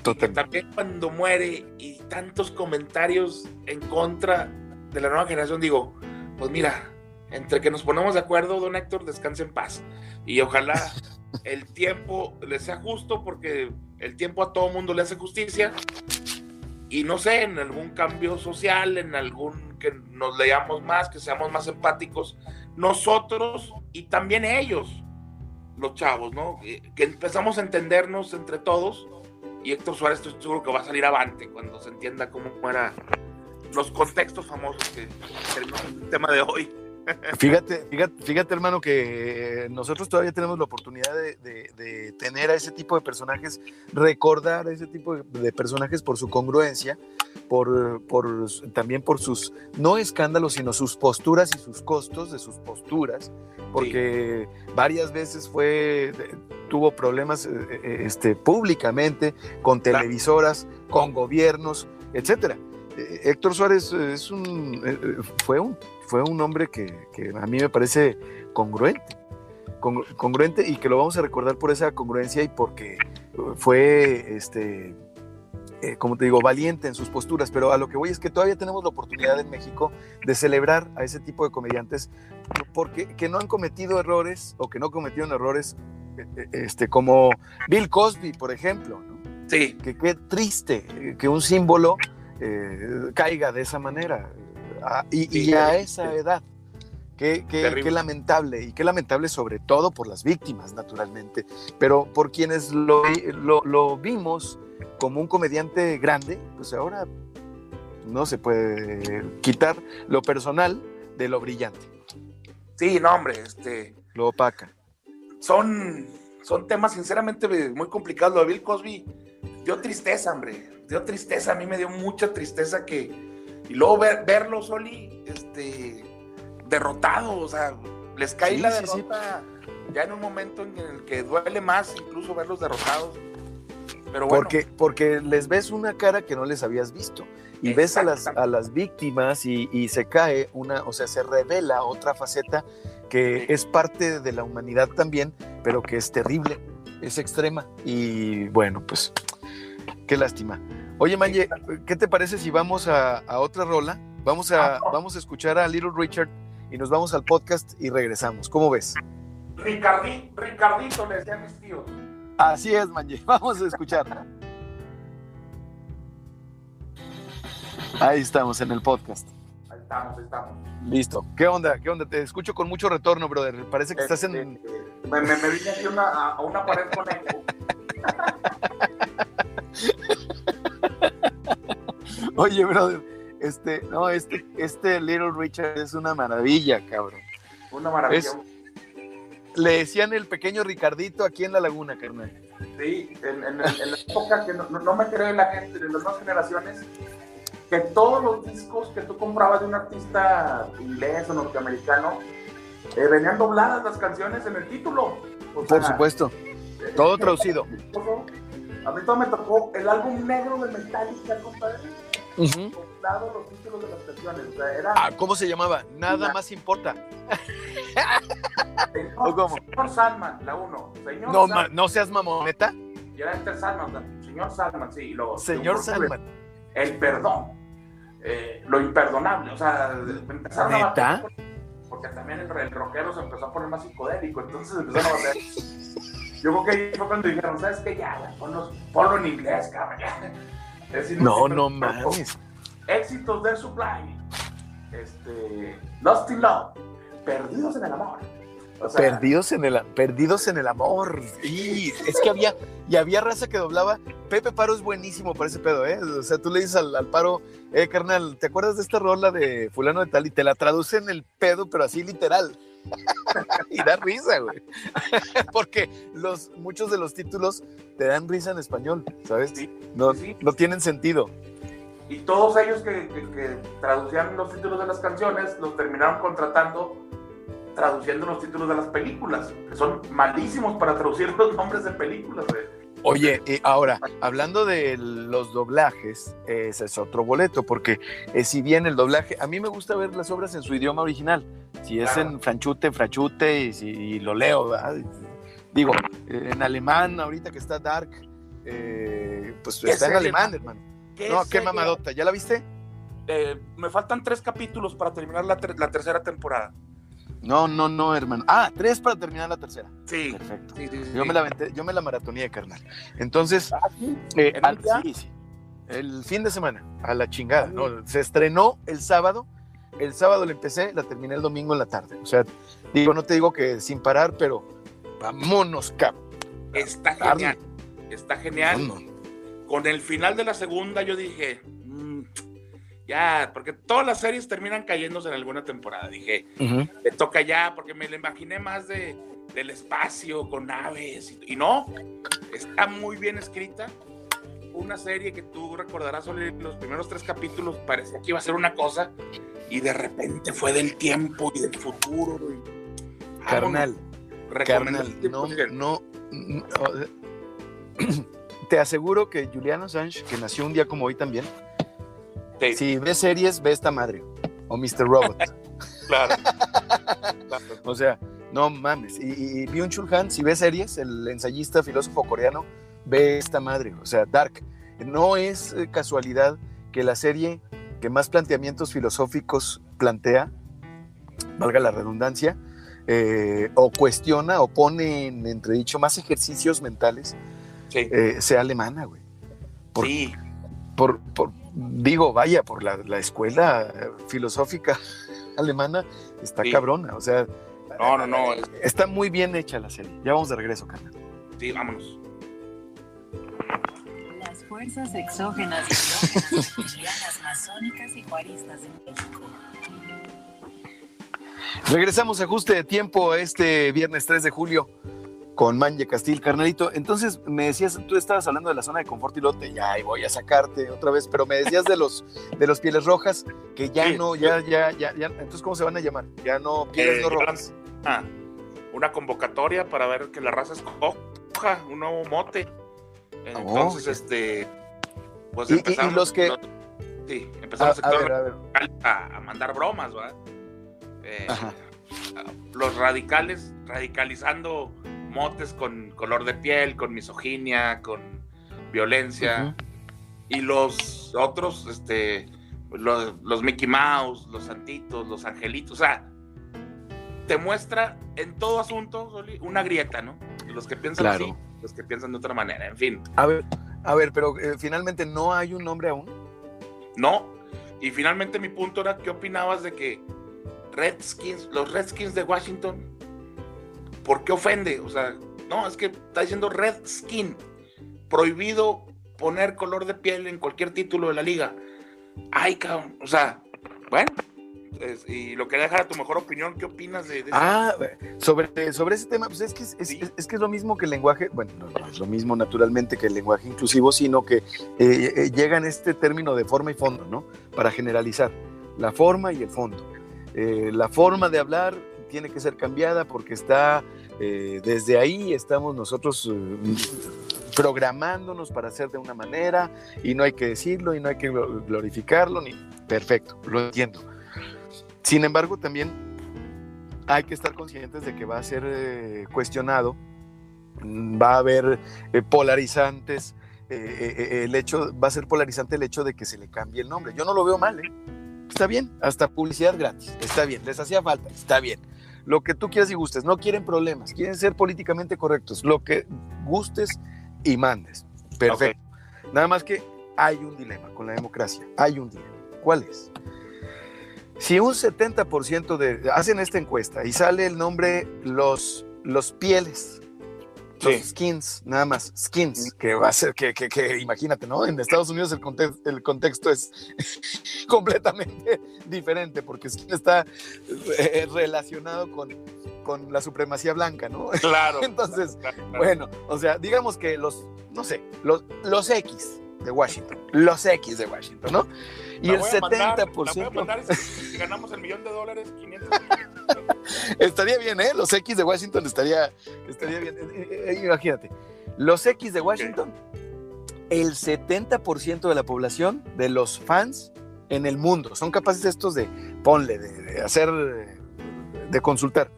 Total. También cuando muere y tantos comentarios en contra de la nueva generación, digo, pues mira, entre que nos ponemos de acuerdo, don Héctor, descanse en paz. Y ojalá el tiempo le sea justo, porque el tiempo a todo mundo le hace justicia. Y no sé, en algún cambio social, en algún que nos leamos más, que seamos más empáticos, nosotros y también ellos, los chavos, ¿no? Que empezamos a entendernos entre todos. Y Héctor Suárez, estoy seguro que va a salir avante cuando se entienda cómo eran los contextos famosos que es el tema de hoy. Fíjate, fíjate, hermano, que nosotros todavía tenemos la oportunidad de, tener a ese tipo de personajes, recordar a ese tipo de, personajes por su congruencia, por, también por sus, no escándalos, sino sus posturas y sus costos de sus posturas, porque varias veces fue, tuvo problemas eh, eh, este, públicamente con televisoras, con gobiernos, etcétera. Eh, Héctor Suárez es un, fue un fue un hombre que, a mí me parece congruente, congruente y que lo vamos a recordar por esa congruencia y porque fue, este, eh, como te digo, valiente en sus posturas, pero a lo que voy es que todavía tenemos la oportunidad en México de celebrar a ese tipo de comediantes porque que no han cometido errores o que no cometieron errores eh, eh, este, como Bill Cosby, por ejemplo. Sí. Que qué triste que un símbolo caiga de esa manera. Ah, y, a esa edad. Qué, qué, lamentable, y qué lamentable sobre todo por las víctimas, naturalmente, pero por quienes lo, lo, vimos como un comediante grande, pues ahora no se puede quitar lo personal de lo brillante. Sí, no, hombre, este... Lo opaca. Son, son temas sinceramente muy complicados. Lo de Bill Cosby dio tristeza, hombre, dio tristeza, a mí me dio mucha tristeza que y luego ver, verlo, Soli, este, derrotado, o sea, les cae la derrota ya en un momento en el que duele más incluso verlos derrotados. Pero bueno. porque, porque les ves una cara que no les habías visto. Y ves a las, a las víctimas y, se cae una, o sea, se revela otra faceta que es parte de la humanidad también, pero que es terrible, es extrema. Y bueno, pues, qué lástima. Oye, Manje, ¿qué te parece si vamos a, a otra rola? Vamos a, vamos a escuchar a Little Richard y nos vamos al podcast y regresamos. ¿Cómo ves? Ricardi, Ricardito le decían mis tíos. Así es, Manje. Vamos a escuchar. Ahí estamos en el podcast. Ahí estamos, ahí estamos. Listo. ¿Qué onda? ¿Qué onda? Te escucho con mucho retorno, brother. Parece que estás en. Este, me, me, me vine aquí una, a, a una pared con eco. Oye, brother, este, no, este, este Little Richard es una maravilla, cabrón. Una maravilla. Es- Le decían el pequeño Ricardito aquí en la laguna, carnal. Sí, en, en- en la época que no, no- me cree la gente de las nuevas generaciones, que todos los discos que tú comprabas de un artista inglés o norteamericano, eh, venían dobladas las canciones en el título. O Por sea, supuesto. eh, Todo traducido. A mí todo me tocó el álbum negro de Metallica, compadre, Ujú. doblado los títulos de las canciones. O sea, era Ah, ¿cómo se llamaba? Nada más importa. señor, ¿o cómo? señor Sandman, la uno. Señor No, Sandman. ma- no seas mamoneta. Y era Enter Sandman, o sea, señor Sandman, sí. Señor Sandman. El perdón. eh, lo imperdonable. O sea, empezaron a ¿Neta? batallar Porque también el, el rockero se empezó a poner más psicodélico. Entonces empezaron a batallar. Yo creo que ahí fue cuando dijeron, ¿sabes qué? Ya, ya, ponlo, ponlo en inglés, cabrón. Ya". Es inútil, No, no mames. Éxitos de Sublime. Este, Lost in Love. Perdidos en el amor. O sea, Perdidos en el, perdidos en el amor. Y es que había, y había raza que doblaba. Pepe Paro es buenísimo para ese pedo, ¿eh? O sea, tú le dices al, al Paro, eh, carnal, ¿te acuerdas de esta rola de fulano de tal? Y te la traduce en el pedo, pero así literal. y da risa, güey. Porque los, muchos de los títulos te dan risa en español, ¿sabes? Sí, No, sí. no tienen sentido. Y todos ellos que, que- que traducían los títulos de las canciones los terminaron contratando traduciendo los títulos de las películas, que son malísimos para traducir los nombres de películas. güey. Oye, y ahora, hablando de los doblajes, ese es otro boleto, porque eh, si bien el doblaje, a mí me gusta ver las obras en su idioma original, si es Claro. en franchute, frachute, y, si- y lo leo, ¿verdad? Digo, en alemán, ahorita que está Dark, eh, pues ¿Qué está en alemán, man? hermano. ¿Qué No, qué mamadota, ¿ya la viste? Eh, me faltan tres capítulos para terminar la, ter- la tercera temporada. No, no, no, hermano. Ah, tres para terminar la tercera. Sí. Perfecto. sí, sí, sí. Yo me la aventé- yo me la maratoneé, carnal. Entonces, Ah. Eh. El fin de semana, a la chingada. ¿no? Se estrenó el sábado. El sábado la empecé, la terminé el domingo en la tarde. O sea, digo, no te digo que sin parar, pero vámonos, cabrón. Está genial. Está genial. No, Con el final de la segunda yo dije, "Mm, ya, porque todas las series terminan cayéndose en alguna temporada. Dije, le toca ya, porque me lo imaginé más de, del espacio, con naves, y, y no, está muy bien escrita. Una serie que tú recordarás en los primeros tres capítulos, parecía que iba a ser una cosa, y de repente fue del tiempo y del futuro. y- Carnal, Vámonos. carnal, no, no, no, sea, Te aseguro que Julian Assange, que nació un día como hoy también, Sí, si ves series, ve esta madre. O Mr. Robot. claro. Claro. O sea, no mames. Y, y, y Byung-Chul Han, si ves series, el ensayista filósofo coreano, ve esta madre. O sea, Dark. No es eh, casualidad que la serie que más planteamientos filosóficos plantea, valga la redundancia, eh, o cuestiona o pone en entredicho más ejercicios mentales, Sí, eh, sea alemana, güey. Por- sí. Por, por- digo, vaya, por la, la escuela eh, filosófica alemana, está Sí. cabrona. O sea, No, no, no. es- Está muy bien hecha la serie. Ya vamos de regreso, carnal. Sí, vámonos. Las fuerzas exógenas masónicas y juaristas en México. Regresamos a ajuste de tiempo este viernes 3 de julio con Manje Castil, carnalito. Entonces me decías, tú estabas hablando de la zona de confort y lote, ya ahí voy a sacarte otra vez, pero me decías de los de los pieles rojas que ya Sí. no, ya, ya, ya, ya, entonces ¿cómo se van a llamar? Ya no pieles Eh, no rojas. Ah, una convocatoria para ver que la raza escoja un nuevo mote. Entonces, Oh. este, pues Y- y- y empezamos. los que- sí, empezamos a ver, a ver. a, a mandar bromas, ¿verdad? Eh, los radicales radicalizando motes con color de piel, con misoginia, con violencia. y los otros, este, los, los Mickey Mouse, los santitos, los angelitos, o sea, te muestra en todo asunto Soli, una grieta, ¿no? Los que piensan Claro. así, los que piensan de otra manera, en fin, A ver, a ver, pero eh, finalmente no hay un nombre aún. no. Y finalmente mi punto era, ¿qué opinabas de que Redskins, los Redskins de Washington, ¿por qué ofende? O sea, no, es que está diciendo Redskin, prohibido poner color de piel en cualquier título de la liga. Ay, cabrón, o sea, bueno, es- y lo quería dejar a tu mejor opinión, ¿qué opinas de, de? Ah, sobre, sobre ese tema, pues es que es, es- Sí. es- es que es lo mismo que el lenguaje, bueno, no, no es lo mismo naturalmente que el lenguaje inclusivo, sino que eh, eh, llega en este término de forma y fondo, ¿no? Para generalizar, la forma y el fondo. Eh, la forma de hablar tiene que ser cambiada porque está, eh, desde ahí estamos nosotros eh, programándonos para hacer de una manera y no hay que decirlo y no hay que glo- glorificarlo, ni perfecto, lo entiendo. Sin embargo, también hay que estar conscientes de que va a ser eh, cuestionado, mm, va a haber eh, polarizantes, el hecho, va a ser polarizante el hecho de que se le cambie el nombre. Yo no lo veo mal. Está bien, hasta publicidad gratis, está bien, les hacía falta, está bien. Lo que tú quieras y gustes, no quieren problemas, quieren ser políticamente correctos, lo que gustes y mandes. Perfecto. Nada más que hay un dilema con la democracia, hay un dilema. ¿Cuál es? Si un 70% de... Hacen esta encuesta y sale el nombre los, los pieles, los Sí. skins, nada más, skins, que va a ser, que, que, que imagínate, ¿no? En Estados Unidos el, el contexto es completamente diferente porque skin está eh, relacionado con, con la supremacía blanca, ¿no? Claro. Entonces, claro, claro. bueno, o sea, digamos que los, no sé, los, los X de Washington, los X de Washington, ¿no? Y el voy a mandar- La voy a 70% mandar si ganamos el millón de dólares, 500 millones. estaría bien, ¿eh? Los X de Washington estaría, estaría bien. Eh, eh, Imagínate, los X de Washington, el 70% de la población, de los fans en el mundo, son capaces estos de, ponle, de, de hacer, eh, de consultar.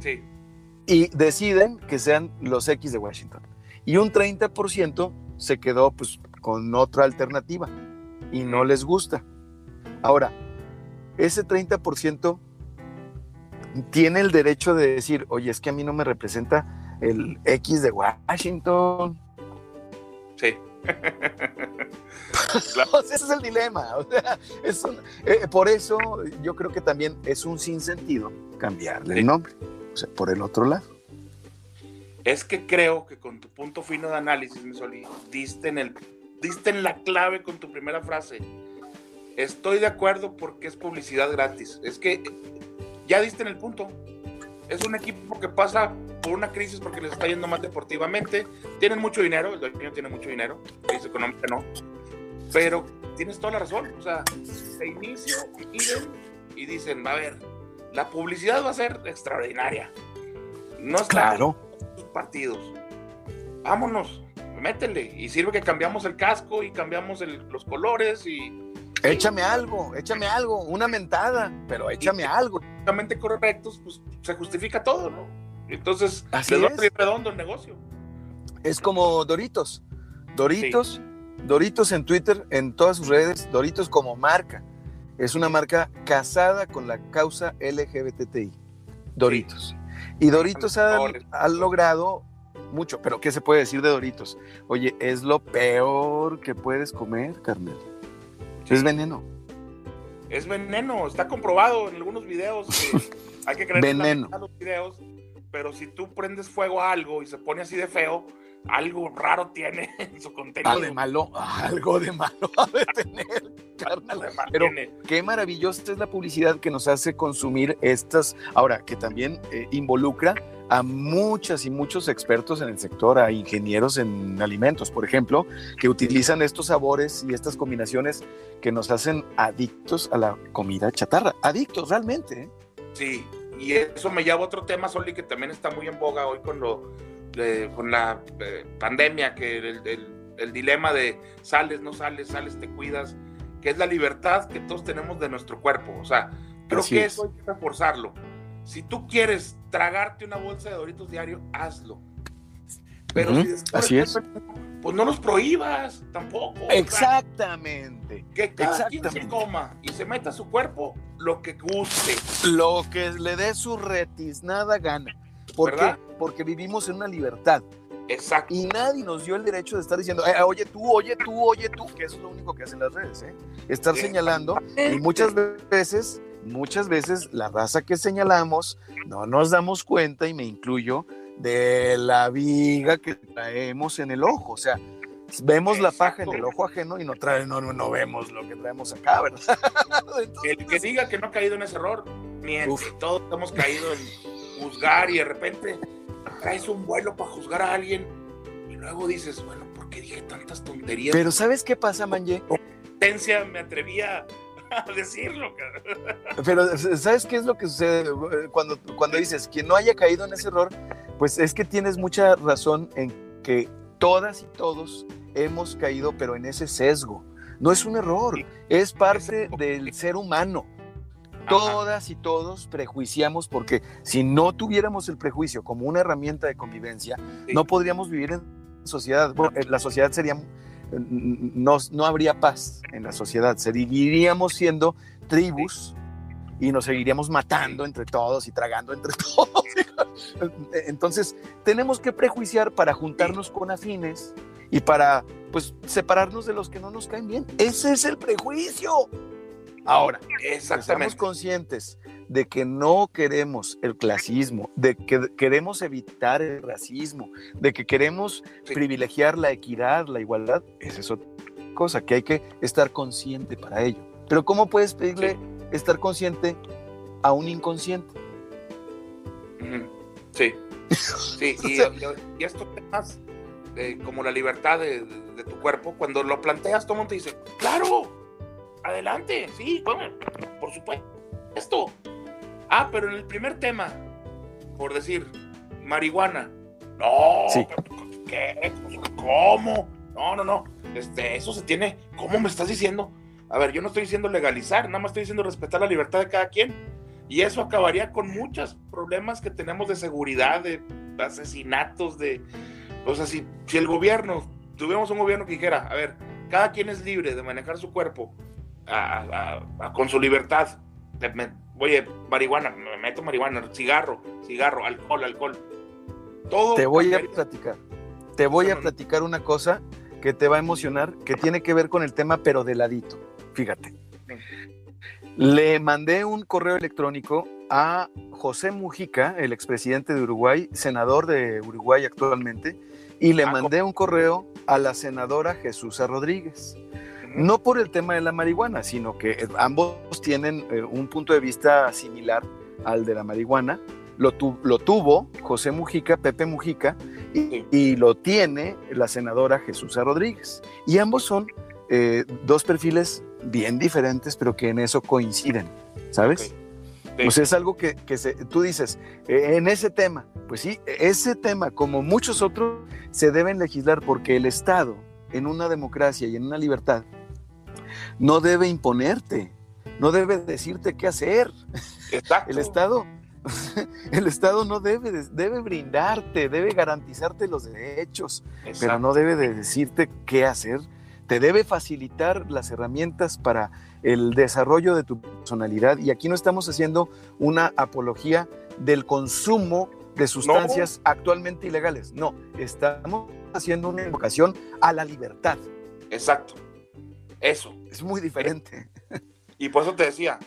Sí, y deciden que sean los X de Washington. Y un 30% se quedó pues con otra alternativa y no les gusta. Ahora, ese 30% tiene el derecho de decir, oye, es que a mí no me representa el X de Washington. sí. O sea, ese es el dilema. O sea, es un- eh, por eso yo creo que también es un sinsentido cambiarle Sí. el nombre. O sea, por el otro lado. Es que creo que con tu punto fino de análisis, mi Soli, diste en, el, diste en la clave con tu primera frase. Estoy de acuerdo porque es publicidad gratis. Es que ya diste en el punto. Es un equipo que pasa por una crisis porque les está yendo mal deportivamente. Tienen mucho dinero, el dueño tiene mucho dinero, crisis económica no. Pero tienes toda la razón. O sea, inicio miren y dicen, a ver, la publicidad va a ser extraordinaria. No es Claro. partidos. Vámonos, métele. Y sirve que cambiamos el casco y cambiamos el- los colores y Échame algo, échame algo, una mentada, pero échame algo. exactamente correctos, pues se justifica todo, ¿no? Entonces, Así les va es. redondo el negocio. Es como Doritos. Doritos, Doritos en Twitter, en todas sus redes, Doritos como marca. Es una marca casada con la causa LGBTI. Doritos. Y Doritos ha, ha logrado mucho, pero ¿qué se puede decir de Doritos? Oye, es lo peor que puedes comer, Carmel. Es veneno. Es veneno, está comprobado en algunos videos. que hay que creer Veneno. los videos, pero si tú prendes fuego a algo y se pone así de feo, algo raro tiene en su contenido. Algo de malo, algo de malo ha de tener, carnal. Pero qué maravillosa es la publicidad que nos hace consumir estas, ahora que también eh, involucra a muchas y muchos expertos en el sector, a ingenieros en alimentos, por ejemplo, que utilizan estos sabores y estas combinaciones que nos hacen adictos a la comida chatarra, adictos realmente. ¿eh? Sí, y eso me lleva a otro tema, Soli, que también está muy en boga hoy con lo de- con la eh, pandemia, que el, el- el dilema de sales, no sales, sales, te cuidas, que es la libertad que todos tenemos de nuestro cuerpo. O sea, creo Así que es. eso hay que reforzarlo. Si tú quieres tragarte una bolsa de Doritos diario, hazlo. Pero Ujú, si después así es. pues no los prohíbas tampoco. o sea, Exactamente. que cada quien se exactamente. coma y se meta a su cuerpo lo que guste. Lo que le dé su retiznada gana. ¿Por ¿Verdad? qué? Porque vivimos en una libertad Exacto. y nadie nos dio el derecho de estar diciendo, "Eh, oye tú, oye tú, oye tú, que eso es lo único que hacen las redes, ¿eh? Estar señalando y muchas veces, muchas veces la raza que señalamos no nos damos cuenta, y me incluyo, de la viga que traemos en el ojo. O sea, vemos la paja en el ojo ajeno y no, trae, no, no, no vemos lo que traemos acá, ¿verdad? Entonces, El que diga que no ha caído en ese error, miente. Uf. Todos hemos caído en juzgar y de repente traes un vuelo para juzgar a alguien y luego dices, bueno, ¿por qué dije tantas tonterías? pero ¿sabes qué pasa, Manje? Potencia me atrevía a decirlo. Pero ¿sabes qué es lo que sucede cuando, cuando dices quien no haya caído en ese error? Pues es que tienes mucha razón en que todas y todos hemos caído, pero en ese sesgo. No es un error, es parte del ser humano. Ajá. Todas y todos prejuiciamos porque si no tuviéramos el prejuicio como una herramienta de convivencia, Sí. no podríamos vivir en sociedad. Bueno, la sociedad sería, no, no habría paz en la sociedad, seguiríamos siendo tribus y nos seguiríamos matando entre todos y tragando entre todos. Entonces, tenemos que prejuiciar para juntarnos con afines y para pues separarnos de los que no nos caen bien. Ese es el prejuicio. Ahora, estamos Exactamente. conscientes de que no queremos el clasismo, de que queremos evitar el racismo, de que queremos Sí. privilegiar la equidad, la igualdad, esa es otra cosa que hay que estar consciente para ello. Pero ¿cómo puedes pedirle Sí. estar consciente a un inconsciente? Sí. Sí, y, y- y estos temas, eh, como la libertad de, de- de tu cuerpo, cuando lo planteas, todo el mundo te dice, claro, adelante, sí, por supuesto. Esto. Ah, pero en el primer tema, por decir, marihuana. No, Sí. ¿qué? ¿Cómo? No, no, no. Este, eso se tiene. ¿Cómo me estás diciendo? A ver, yo no estoy diciendo legalizar, nada más estoy diciendo respetar la libertad de cada quien. Y eso acabaría con muchos problemas que tenemos de seguridad, de asesinatos, de... O sea, si, si el gobierno, tuviéramos un gobierno que dijera, a ver, cada quien es libre de manejar su cuerpo a- a- a- con su libertad. Me- oye, marihuana, me meto marihuana, cigarro, cigarro, alcohol, alcohol. Todo. Te voy a platicar. Te voy a platicar una cosa que te va a emocionar, que tiene que ver con el tema, pero de ladito. Fíjate. Le mandé un correo electrónico a José Mujica, el expresidente de Uruguay, senador de Uruguay actualmente, y le Ah, mandé un correo a la senadora Jesús Rodríguez. No por el tema de la marihuana, sino que eh, ambos tienen eh, un punto de vista similar al de la marihuana. Lo, tu- lo tuvo José Mujica, Pepe Mujica, y, lo tiene la senadora Jesús Rodríguez. Y ambos son eh, dos perfiles bien diferentes, pero que en eso coinciden, ¿sabes? Sí. Pues es algo que, que se- tú dices, eh, en ese tema, pues sí, ese tema, como muchos otros, se deben legislar porque el Estado, en una democracia y en una libertad, no debe imponerte, no debe decirte qué hacer. Exacto. El Estado, el Estado no debe, de- debe brindarte, debe garantizarte los derechos, pero no debe de decirte qué hacer. Te debe facilitar las herramientas para el desarrollo de tu personalidad. Y aquí no estamos haciendo una apología del consumo de sustancias actualmente ilegales. No, estamos haciendo una invocación a la libertad. Exacto. Eso. Es muy diferente. Y por eso te decía,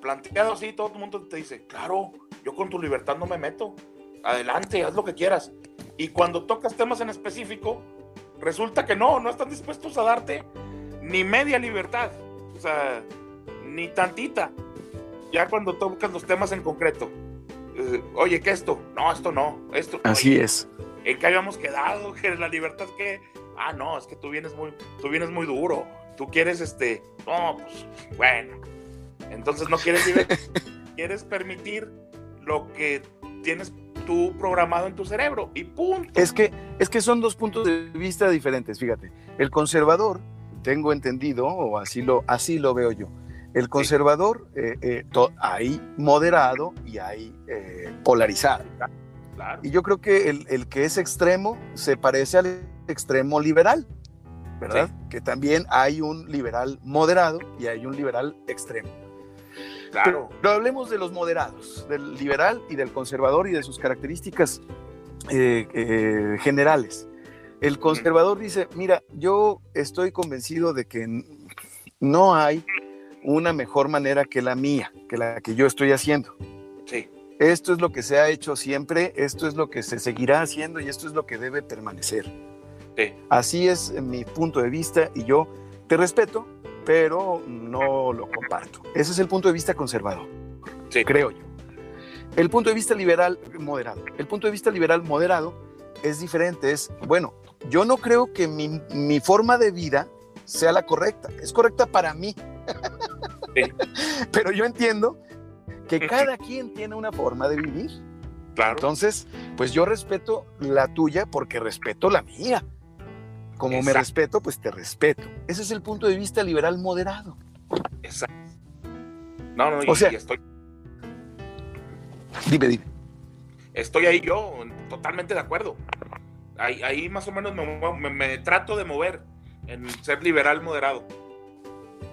planteado así, todo el mundo te dice, claro, yo con tu libertad no me meto. Adelante, haz lo que quieras. Y cuando tocas temas en específico, resulta que no, no están dispuestos a darte ni media libertad. O sea, ni tantita. Ya cuando tocas los temas en concreto. eh, Oye, ¿qué esto? No, esto no. Esto. Así Oye, es. ¿En qué habíamos quedado? Que la libertad que. Ah, no, es que tú vienes muy, tú vienes muy duro. Tú quieres este. No, pues, bueno. Entonces no quieres liber- quieres permitir lo que tienes tú programado en tu cerebro. Y punto. Es que, es que son dos puntos de vista diferentes, fíjate. El conservador, tengo entendido, o así lo, así lo veo yo. El conservador eh, eh, to- hay moderado y hay eh, polarizado. Claro. Y yo creo que el, el que es extremo se parece al extremo liberal, ¿verdad? Que también hay un liberal moderado y hay un liberal extremo. Claro. Pero, pero hablemos de los moderados, del liberal y del conservador y de sus características eh, eh, generales. El conservador dice, mira, yo estoy convencido de que no hay una mejor manera que la mía, que la que yo estoy haciendo. Sí. Esto es lo que se ha hecho siempre, esto es lo que se seguirá haciendo y esto es lo que debe permanecer. Sí. Así es mi punto de vista y yo te respeto, pero no lo comparto. Ese es el punto de vista conservador, Sí. creo yo. El punto de vista liberal moderado. El punto de vista liberal moderado es diferente. Es, bueno, yo no creo que mi, mi forma de vida sea la correcta. Es correcta para mí. Sí. Pero yo entiendo que cada quien tiene una forma de vivir. Claro. Entonces, pues yo respeto la tuya porque respeto la mía. Como me respeto, pues te respeto. Ese es el punto de vista liberal moderado. Exacto. No, no, O y- sea- y estoy, Dime, dime. estoy ahí yo, totalmente de acuerdo. Ahí, ahí más o menos me, me- me trato de mover en ser liberal moderado.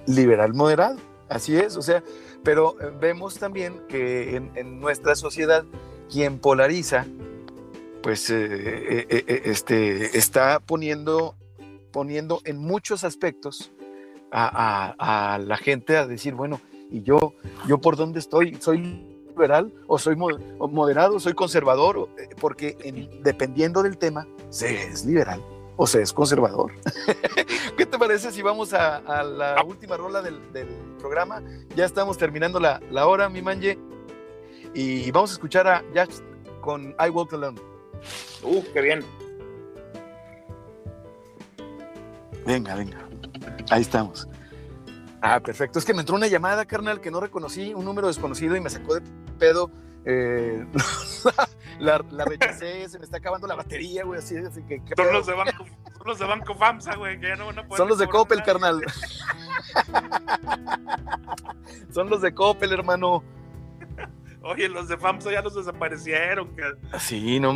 Liberal moderado. Así es, o sea, pero eh, vemos también que en, en nuestra sociedad quien polariza, pues eh, eh, este, está poniendo, poniendo en muchos aspectos a, a- a la gente a decir, bueno, ¿y yo, yo por dónde estoy? ¿Soy liberal o soy moderado, soy conservador? Eh, Porque en- dependiendo del tema, se es liberal o se es conservador. ¿Qué te parece si vamos a, a la última rola del, del programa? Ya estamos terminando la, la hora, mi manje. Y vamos a escuchar a Jax con I Walk Alone. Uh, qué bien. Venga, venga. Ahí estamos. Ah, perfecto. Es que me entró una llamada, carnal, que no reconocí, un número desconocido y me sacó de pedo. Eh, la, la rechacé, se me está acabando la batería, güey. Así, así que, ¿qué Son pedo? los de Banco, son los de Banco FAMSA, güey, que ya no van a poder Son los de Coppel, carnal. Son los de Coppel, hermano. Oye, los de FAMSA ya los desaparecieron. que- Sí, no,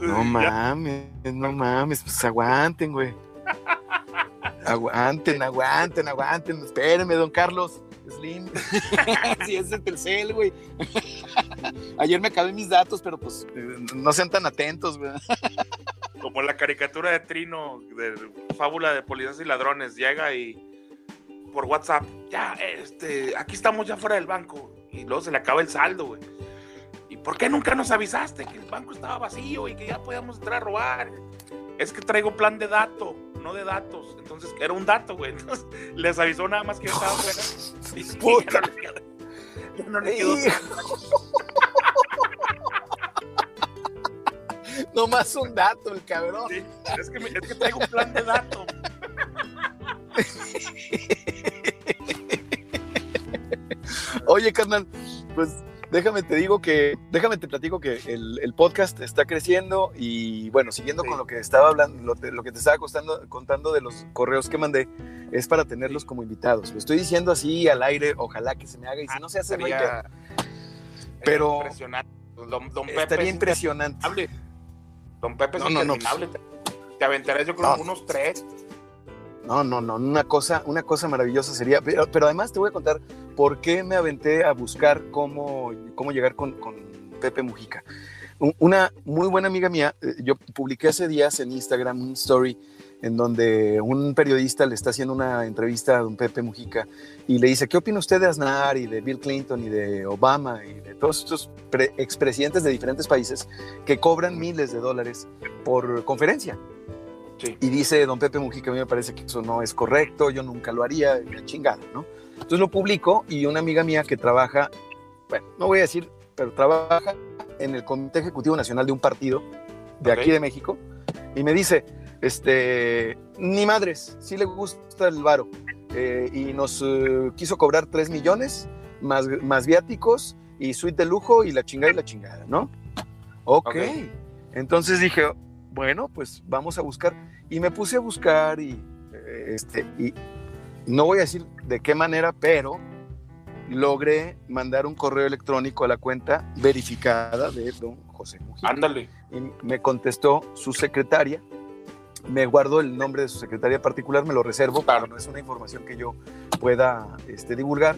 no mames, no mames, pues aguanten, güey. Aguanten, aguanten, aguanten. Espérenme, don Carlos. Slim. sí, es el Telcel, güey. Ayer me acabé mis datos, pero pues no sean tan atentos, güey. Como la caricatura de Trino de Fábula de Policías y Ladrones. Llega y por WhatsApp, ya, este, aquí estamos ya fuera del banco. Y luego se le acaba el saldo, güey. ¿Y por qué nunca nos avisaste que el banco estaba vacío y que ya podíamos entrar a robar? Es que traigo plan de dato, no de datos. Entonces, era un dato, güey. Entonces, les avisó nada más que estaba fuera. Y Puta. ya no le quedó- ya no le quedó No más un dato, el cabrón. Sí, es, que me- es que traigo un plan de datos. Oye, carnal, pues déjame te digo que, déjame te platico que el, el podcast está creciendo y bueno, siguiendo Sí. con lo que estaba hablando, lo, te- lo que te estaba costando- contando de los correos que mandé, es para tenerlos como invitados. Lo estoy diciendo así al aire, ojalá que se me haga y si no se hace. Estaría- Pero- impresionante. Don, don Pepe estaría es impresionante. Don Pepe es No, no, no. Te aventarás yo creo No. unos tres. No, no, no, una cosa, una cosa maravillosa sería, pero, pero además te voy a contar por qué me aventé a buscar cómo, cómo llegar con, con Pepe Mujica. Un- Una muy buena amiga mía, eh, yo publiqué hace días en Instagram un story en donde un periodista le está haciendo una entrevista a don Pepe Mujica y le dice, ¿qué opina usted de Aznar y de Bill Clinton y de Obama y de todos estos pre- expresidentes de diferentes países que cobran miles de dólares por conferencia? Sí. Y dice don Pepe Mujica, a mí me parece que eso no es correcto, yo nunca lo haría, la chingada, ¿no? Entonces lo publico y una amiga mía que trabaja, bueno, no voy a decir, pero trabaja en el Comité Ejecutivo Nacional de un partido de aquí de México, y me dice, este, ni madres, sí le gusta el varo, eh, y nos eh, quiso cobrar 3 millones, más, más viáticos, y suite de lujo, y la chingada y la chingada, ¿no? ok. Ok. Entonces dije, bueno, pues vamos a buscar. Y me puse a buscar y, este, y no voy a decir de qué manera, pero logré mandar un correo electrónico a la cuenta verificada de don José Mujica. Ándale. Y me contestó su secretaria me guardo el nombre de su secretaria particular, me lo reservo, Claro. no es una información que yo pueda este, divulgar.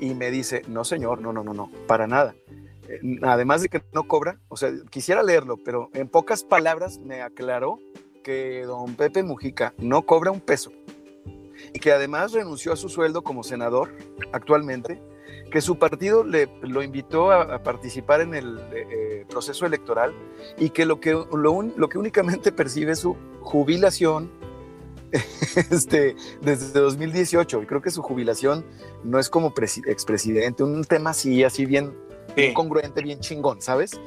Y me dice, no señor, no, no, no, no, para nada. Eh, además de que no cobra, o sea, quisiera leerlo, pero en pocas palabras me aclaró que don Pepe Mujica no cobra un peso y que además renunció a su sueldo como senador actualmente, que su partido le, lo invitó a, a participar en el eh, proceso electoral y que lo que, lo, un- lo que únicamente percibe es su jubilación este, desde 2018. Y creo que su jubilación no es como presi- expresidente, un tema así, así bien, bien Sí. congruente, bien chingón, ¿sabes?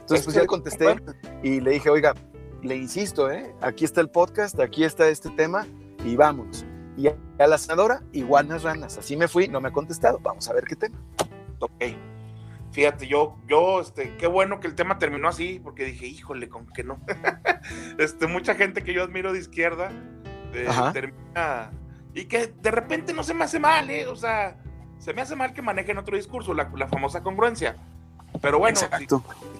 Entonces, pues ya contesté y le dije, oiga, le insisto, ¿eh? aquí está el podcast, aquí está este tema y vámonos. Y a la senadora, iguanas ranas. Así me fui, no me ha contestado. Vamos a ver qué tema. Ok. Fíjate, yo, yo, este, qué bueno que el tema terminó así, porque dije, híjole, con que no. este, mucha gente que yo admiro de izquierda eh, termina. Y que de repente no se me hace mal, ¿eh? O sea, se me hace mal que manejen otro discurso, la, la famosa congruencia. Pero bueno, si,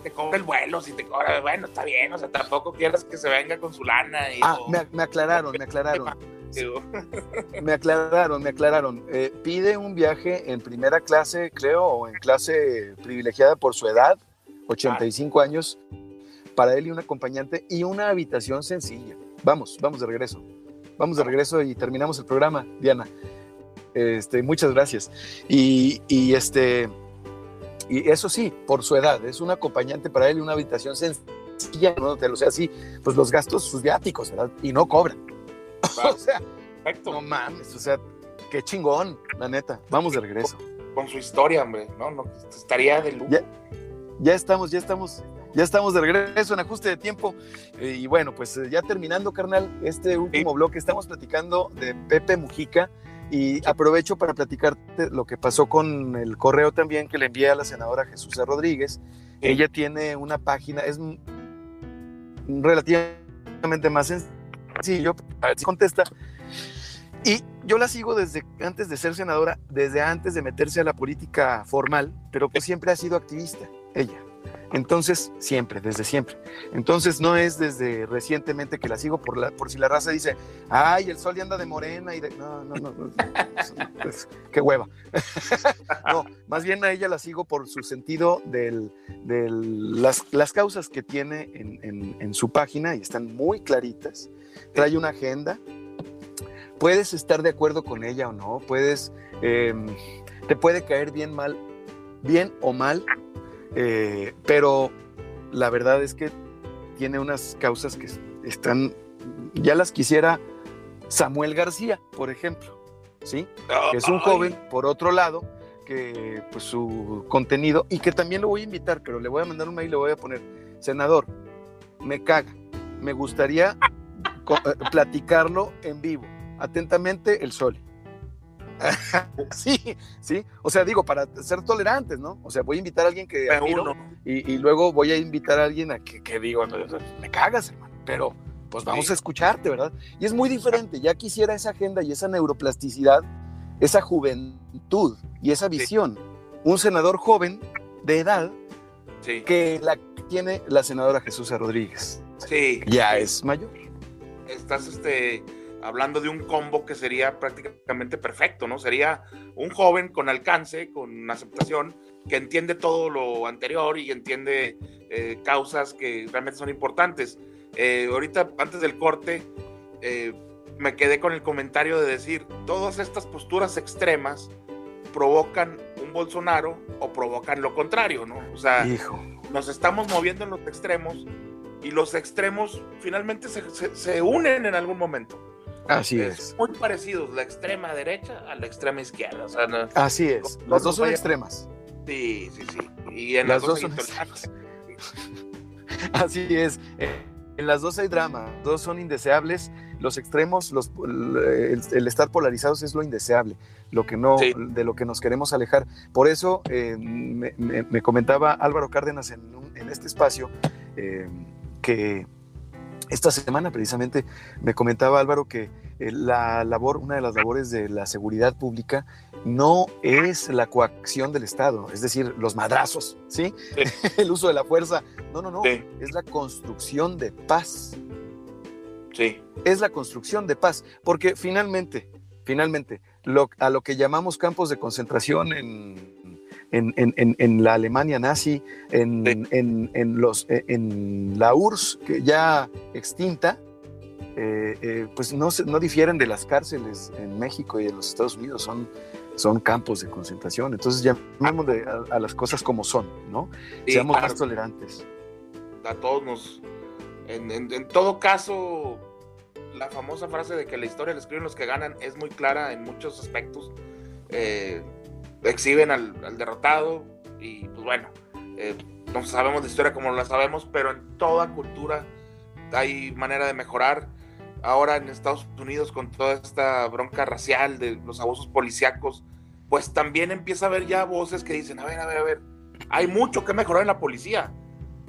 te cobra el vuelo, si te cobra, bueno, está bien, o sea, tampoco quieras que se venga con su lana. Y, Ah, o- me, me aclararon, me aclararon. Digo, Me aclararon, me aclararon. Eh, pide un viaje en primera clase, creo, o en clase privilegiada por su edad, 85 años, para él y un acompañante, y una habitación sencilla. Vamos, vamos de regreso. Vamos de regreso y terminamos el programa, Diana. Este, muchas gracias. Y, y este, y eso sí, por su edad, es un acompañante para él y una habitación sencilla, no te lo sé así, pues los gastos, sus viáticos, ¿verdad? Y no cobran. Va, O sea, perfecto. no mames, o sea, qué chingón, la neta. Vamos de regreso. Con su historia, hombre, ¿no? no estaría de lujo. Ya. Ya estamos, ya estamos, ya estamos de regreso en ajuste de tiempo. Eh, y bueno, pues eh, ya terminando, carnal, este último bloque, estamos platicando de Pepe Mujica. Y aprovecho para platicarte lo que pasó con el correo también que le envié a la senadora Jesús Rodríguez. Ella tiene una página, es relativamente más sencillo, a ver si contesta. Y yo la sigo desde antes de ser senadora, desde antes de meterse a la política formal, pero pues siempre ha sido activista, ella. Entonces, siempre, desde siempre. Entonces, no es desde recientemente que la sigo por, si la raza dice, ay, el sol ya anda de morena y de... No, no, no, qué hueva. no, más bien a ella la sigo por su sentido de las, causas que tiene en, en, en su página y están muy claritas. Trae una agenda, puedes estar de acuerdo con ella o no, puedes, eh, te puede caer bien mal, bien o mal, eh, pero la verdad es que tiene unas causas que están, ya las quisiera Samuel García, por ejemplo, ¿sí? Que es un joven, por otro lado, que pues su contenido, y que también lo voy a invitar, pero le voy a mandar un mail y le voy a poner, senador, me caga, me gustaría platicarlo en vivo. Atentamente, el sol. sí, sí. O sea, digo, para ser tolerantes, ¿no? O sea, voy a invitar a alguien que admiro uno, y, y luego voy a invitar a alguien a que, que digo, me cagas, hermano, pero pues vamos Sí. a escucharte, ¿verdad? Y es muy diferente, ya quisiera esa agenda y esa neuroplasticidad, esa juventud y esa visión. Un senador joven de edad sí, que la tiene la senadora Jesús Rodríguez. sí. Ya es mayor. Estás este, hablando de un combo que sería prácticamente perfecto, ¿no? Sería un joven con alcance, con aceptación, que entiende todo lo anterior y entiende eh, causas que realmente son importantes. Eh, ahorita, antes del corte, eh, me quedé con el comentario de decir, todas estas posturas extremas provocan un Bolsonaro o provocan lo contrario, ¿no? O sea, Hijo. nos estamos moviendo en los extremos y los extremos finalmente se, se- se unen en algún momento. Así es es. muy parecidos la extrema derecha a la extrema izquierda. O sea, no- Así es. Las dos son extremas. sí, sí, sí. Y en Las las, dos, dos hay son. Así es. Eh, En las dos hay drama, dos son indeseables. Los extremos, los, el, el estar polarizados es lo indeseable, lo que no, Sí. de lo que nos queremos alejar. Por eso eh, me, me- me comentaba Álvaro Cárdenas en, un- en este espacio eh, que esta semana precisamente me comentaba Álvaro que eh, la labor, una de las labores de la seguridad pública no es la coacción del Estado, es decir, los madrazos, ¿sí? El uso de la fuerza. No, no, no. Sí. Es la construcción de paz. Sí. Es la construcción de paz, porque finalmente, finalmente, lo, a lo que llamamos campos de concentración en, en, en, en la Alemania nazi, en, Sí. en, en los, en la URSS, que ya extinta, eh, eh, pues no, no difieren de las cárceles en México y en los Estados Unidos, son, son campos de concentración. Entonces llamémosle a, a las cosas como son, ¿no? Sí, Seamos más tolerantes. a todos nos. En, en- en todo caso, la famosa frase de que la historia la escriben los que ganan es muy clara en muchos aspectos. Eh, exhiben al, al derrotado y, pues bueno, eh, no sabemos de historia como la sabemos, pero en toda cultura hay manera de mejorar. Ahora en Estados Unidos, con toda esta bronca racial de los abusos policíacos, pues también empieza a haber ya voces que dicen: A ver, a ver, a ver, hay mucho que mejorar en la policía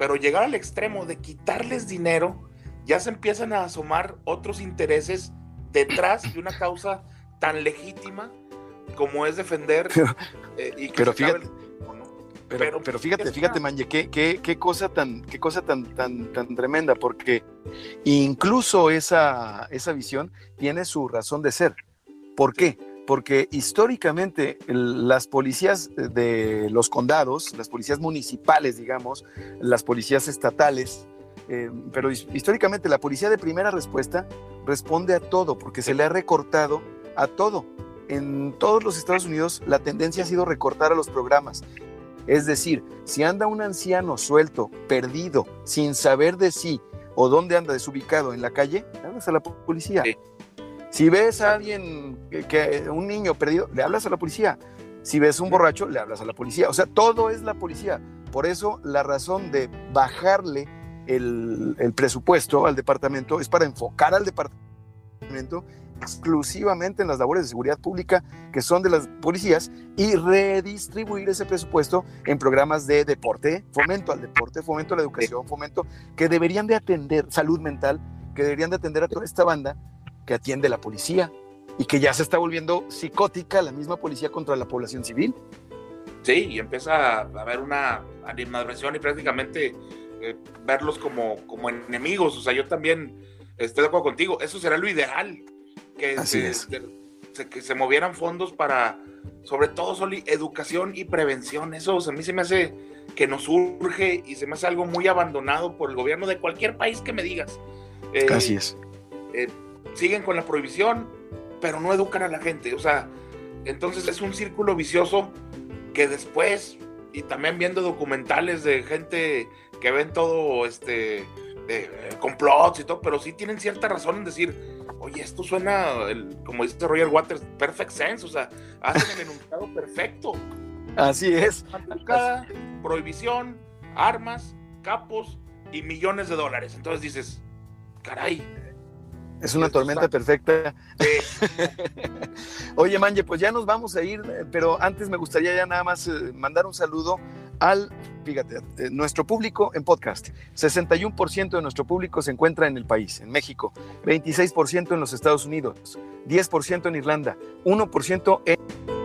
pero llegar al extremo de quitarles dinero, ya se empiezan a asomar otros intereses detrás de una causa tan legítima como es defender Pero- eh, y que pero fíjate- el- ¿no? Pero, Pero, pero fíjate, fíjate, Manje, qué, qué, qué cosa tan, qué cosa tan, tan, tan tremenda, porque incluso esa, esa visión tiene su razón de ser. ¿Por qué? Porque históricamente el- las policías de los condados, las policías municipales, digamos, las policías estatales, eh, pero his- históricamente la policía de primera respuesta responde a todo, porque se le ha recortado a todo. En todos los Estados Unidos la tendencia ha sido recortar a los programas. Es decir, si anda un anciano suelto, perdido, sin saber de sí o dónde anda desubicado en la calle, le hablas a la policía. Sí. Si ves a alguien, que, que- un niño perdido, le hablas a la policía. Si ves un borracho, le hablas a la policía. O sea, todo es la policía. Por eso la razón de bajarle el, el presupuesto al departamento es para enfocar al departamento exclusivamente en las labores de seguridad pública que son de las policías y redistribuir ese presupuesto en programas de deporte, fomento al deporte, fomento a la educación, fomento que deberían de atender salud mental, que deberían de atender a toda esta banda que atiende la policía y que ya se está volviendo psicótica la misma policía contra la población civil. Sí, y empieza a haber una animadversión y prácticamente eh, verlos como, como enemigos. O sea, yo también estoy de acuerdo contigo. Eso será lo ideal. Que, Así se, es. se- que se movieran fondos para, sobre todo, Soli, educación y prevención. Eso o sea, a mí se me hace que nos urge y se me hace algo muy abandonado por el gobierno de cualquier país que me digas. Eh, Así es. eh, siguen con la prohibición, pero no educan a la gente. O sea, entonces es un círculo vicioso que después, y también viendo documentales de gente que ven todo, este, de, eh, complots y todo, pero sí tienen cierta razón en decir, oye, esto suena, el- como dice Roger Waters, perfect sense, o sea, hacen el enunciado perfecto. Así es. Matucada, prohibición, armas, capos y millones de dólares. Entonces dices, caray, Es una tormenta perfecta. Oye, Manje, pues ya nos vamos a ir, pero antes me gustaría ya nada más eh, mandar un saludo al, fíjate, eh, nuestro público en podcast. 61% de nuestro público se encuentra en el país, en México, 26% en los Estados Unidos, 10% en Irlanda, 1% en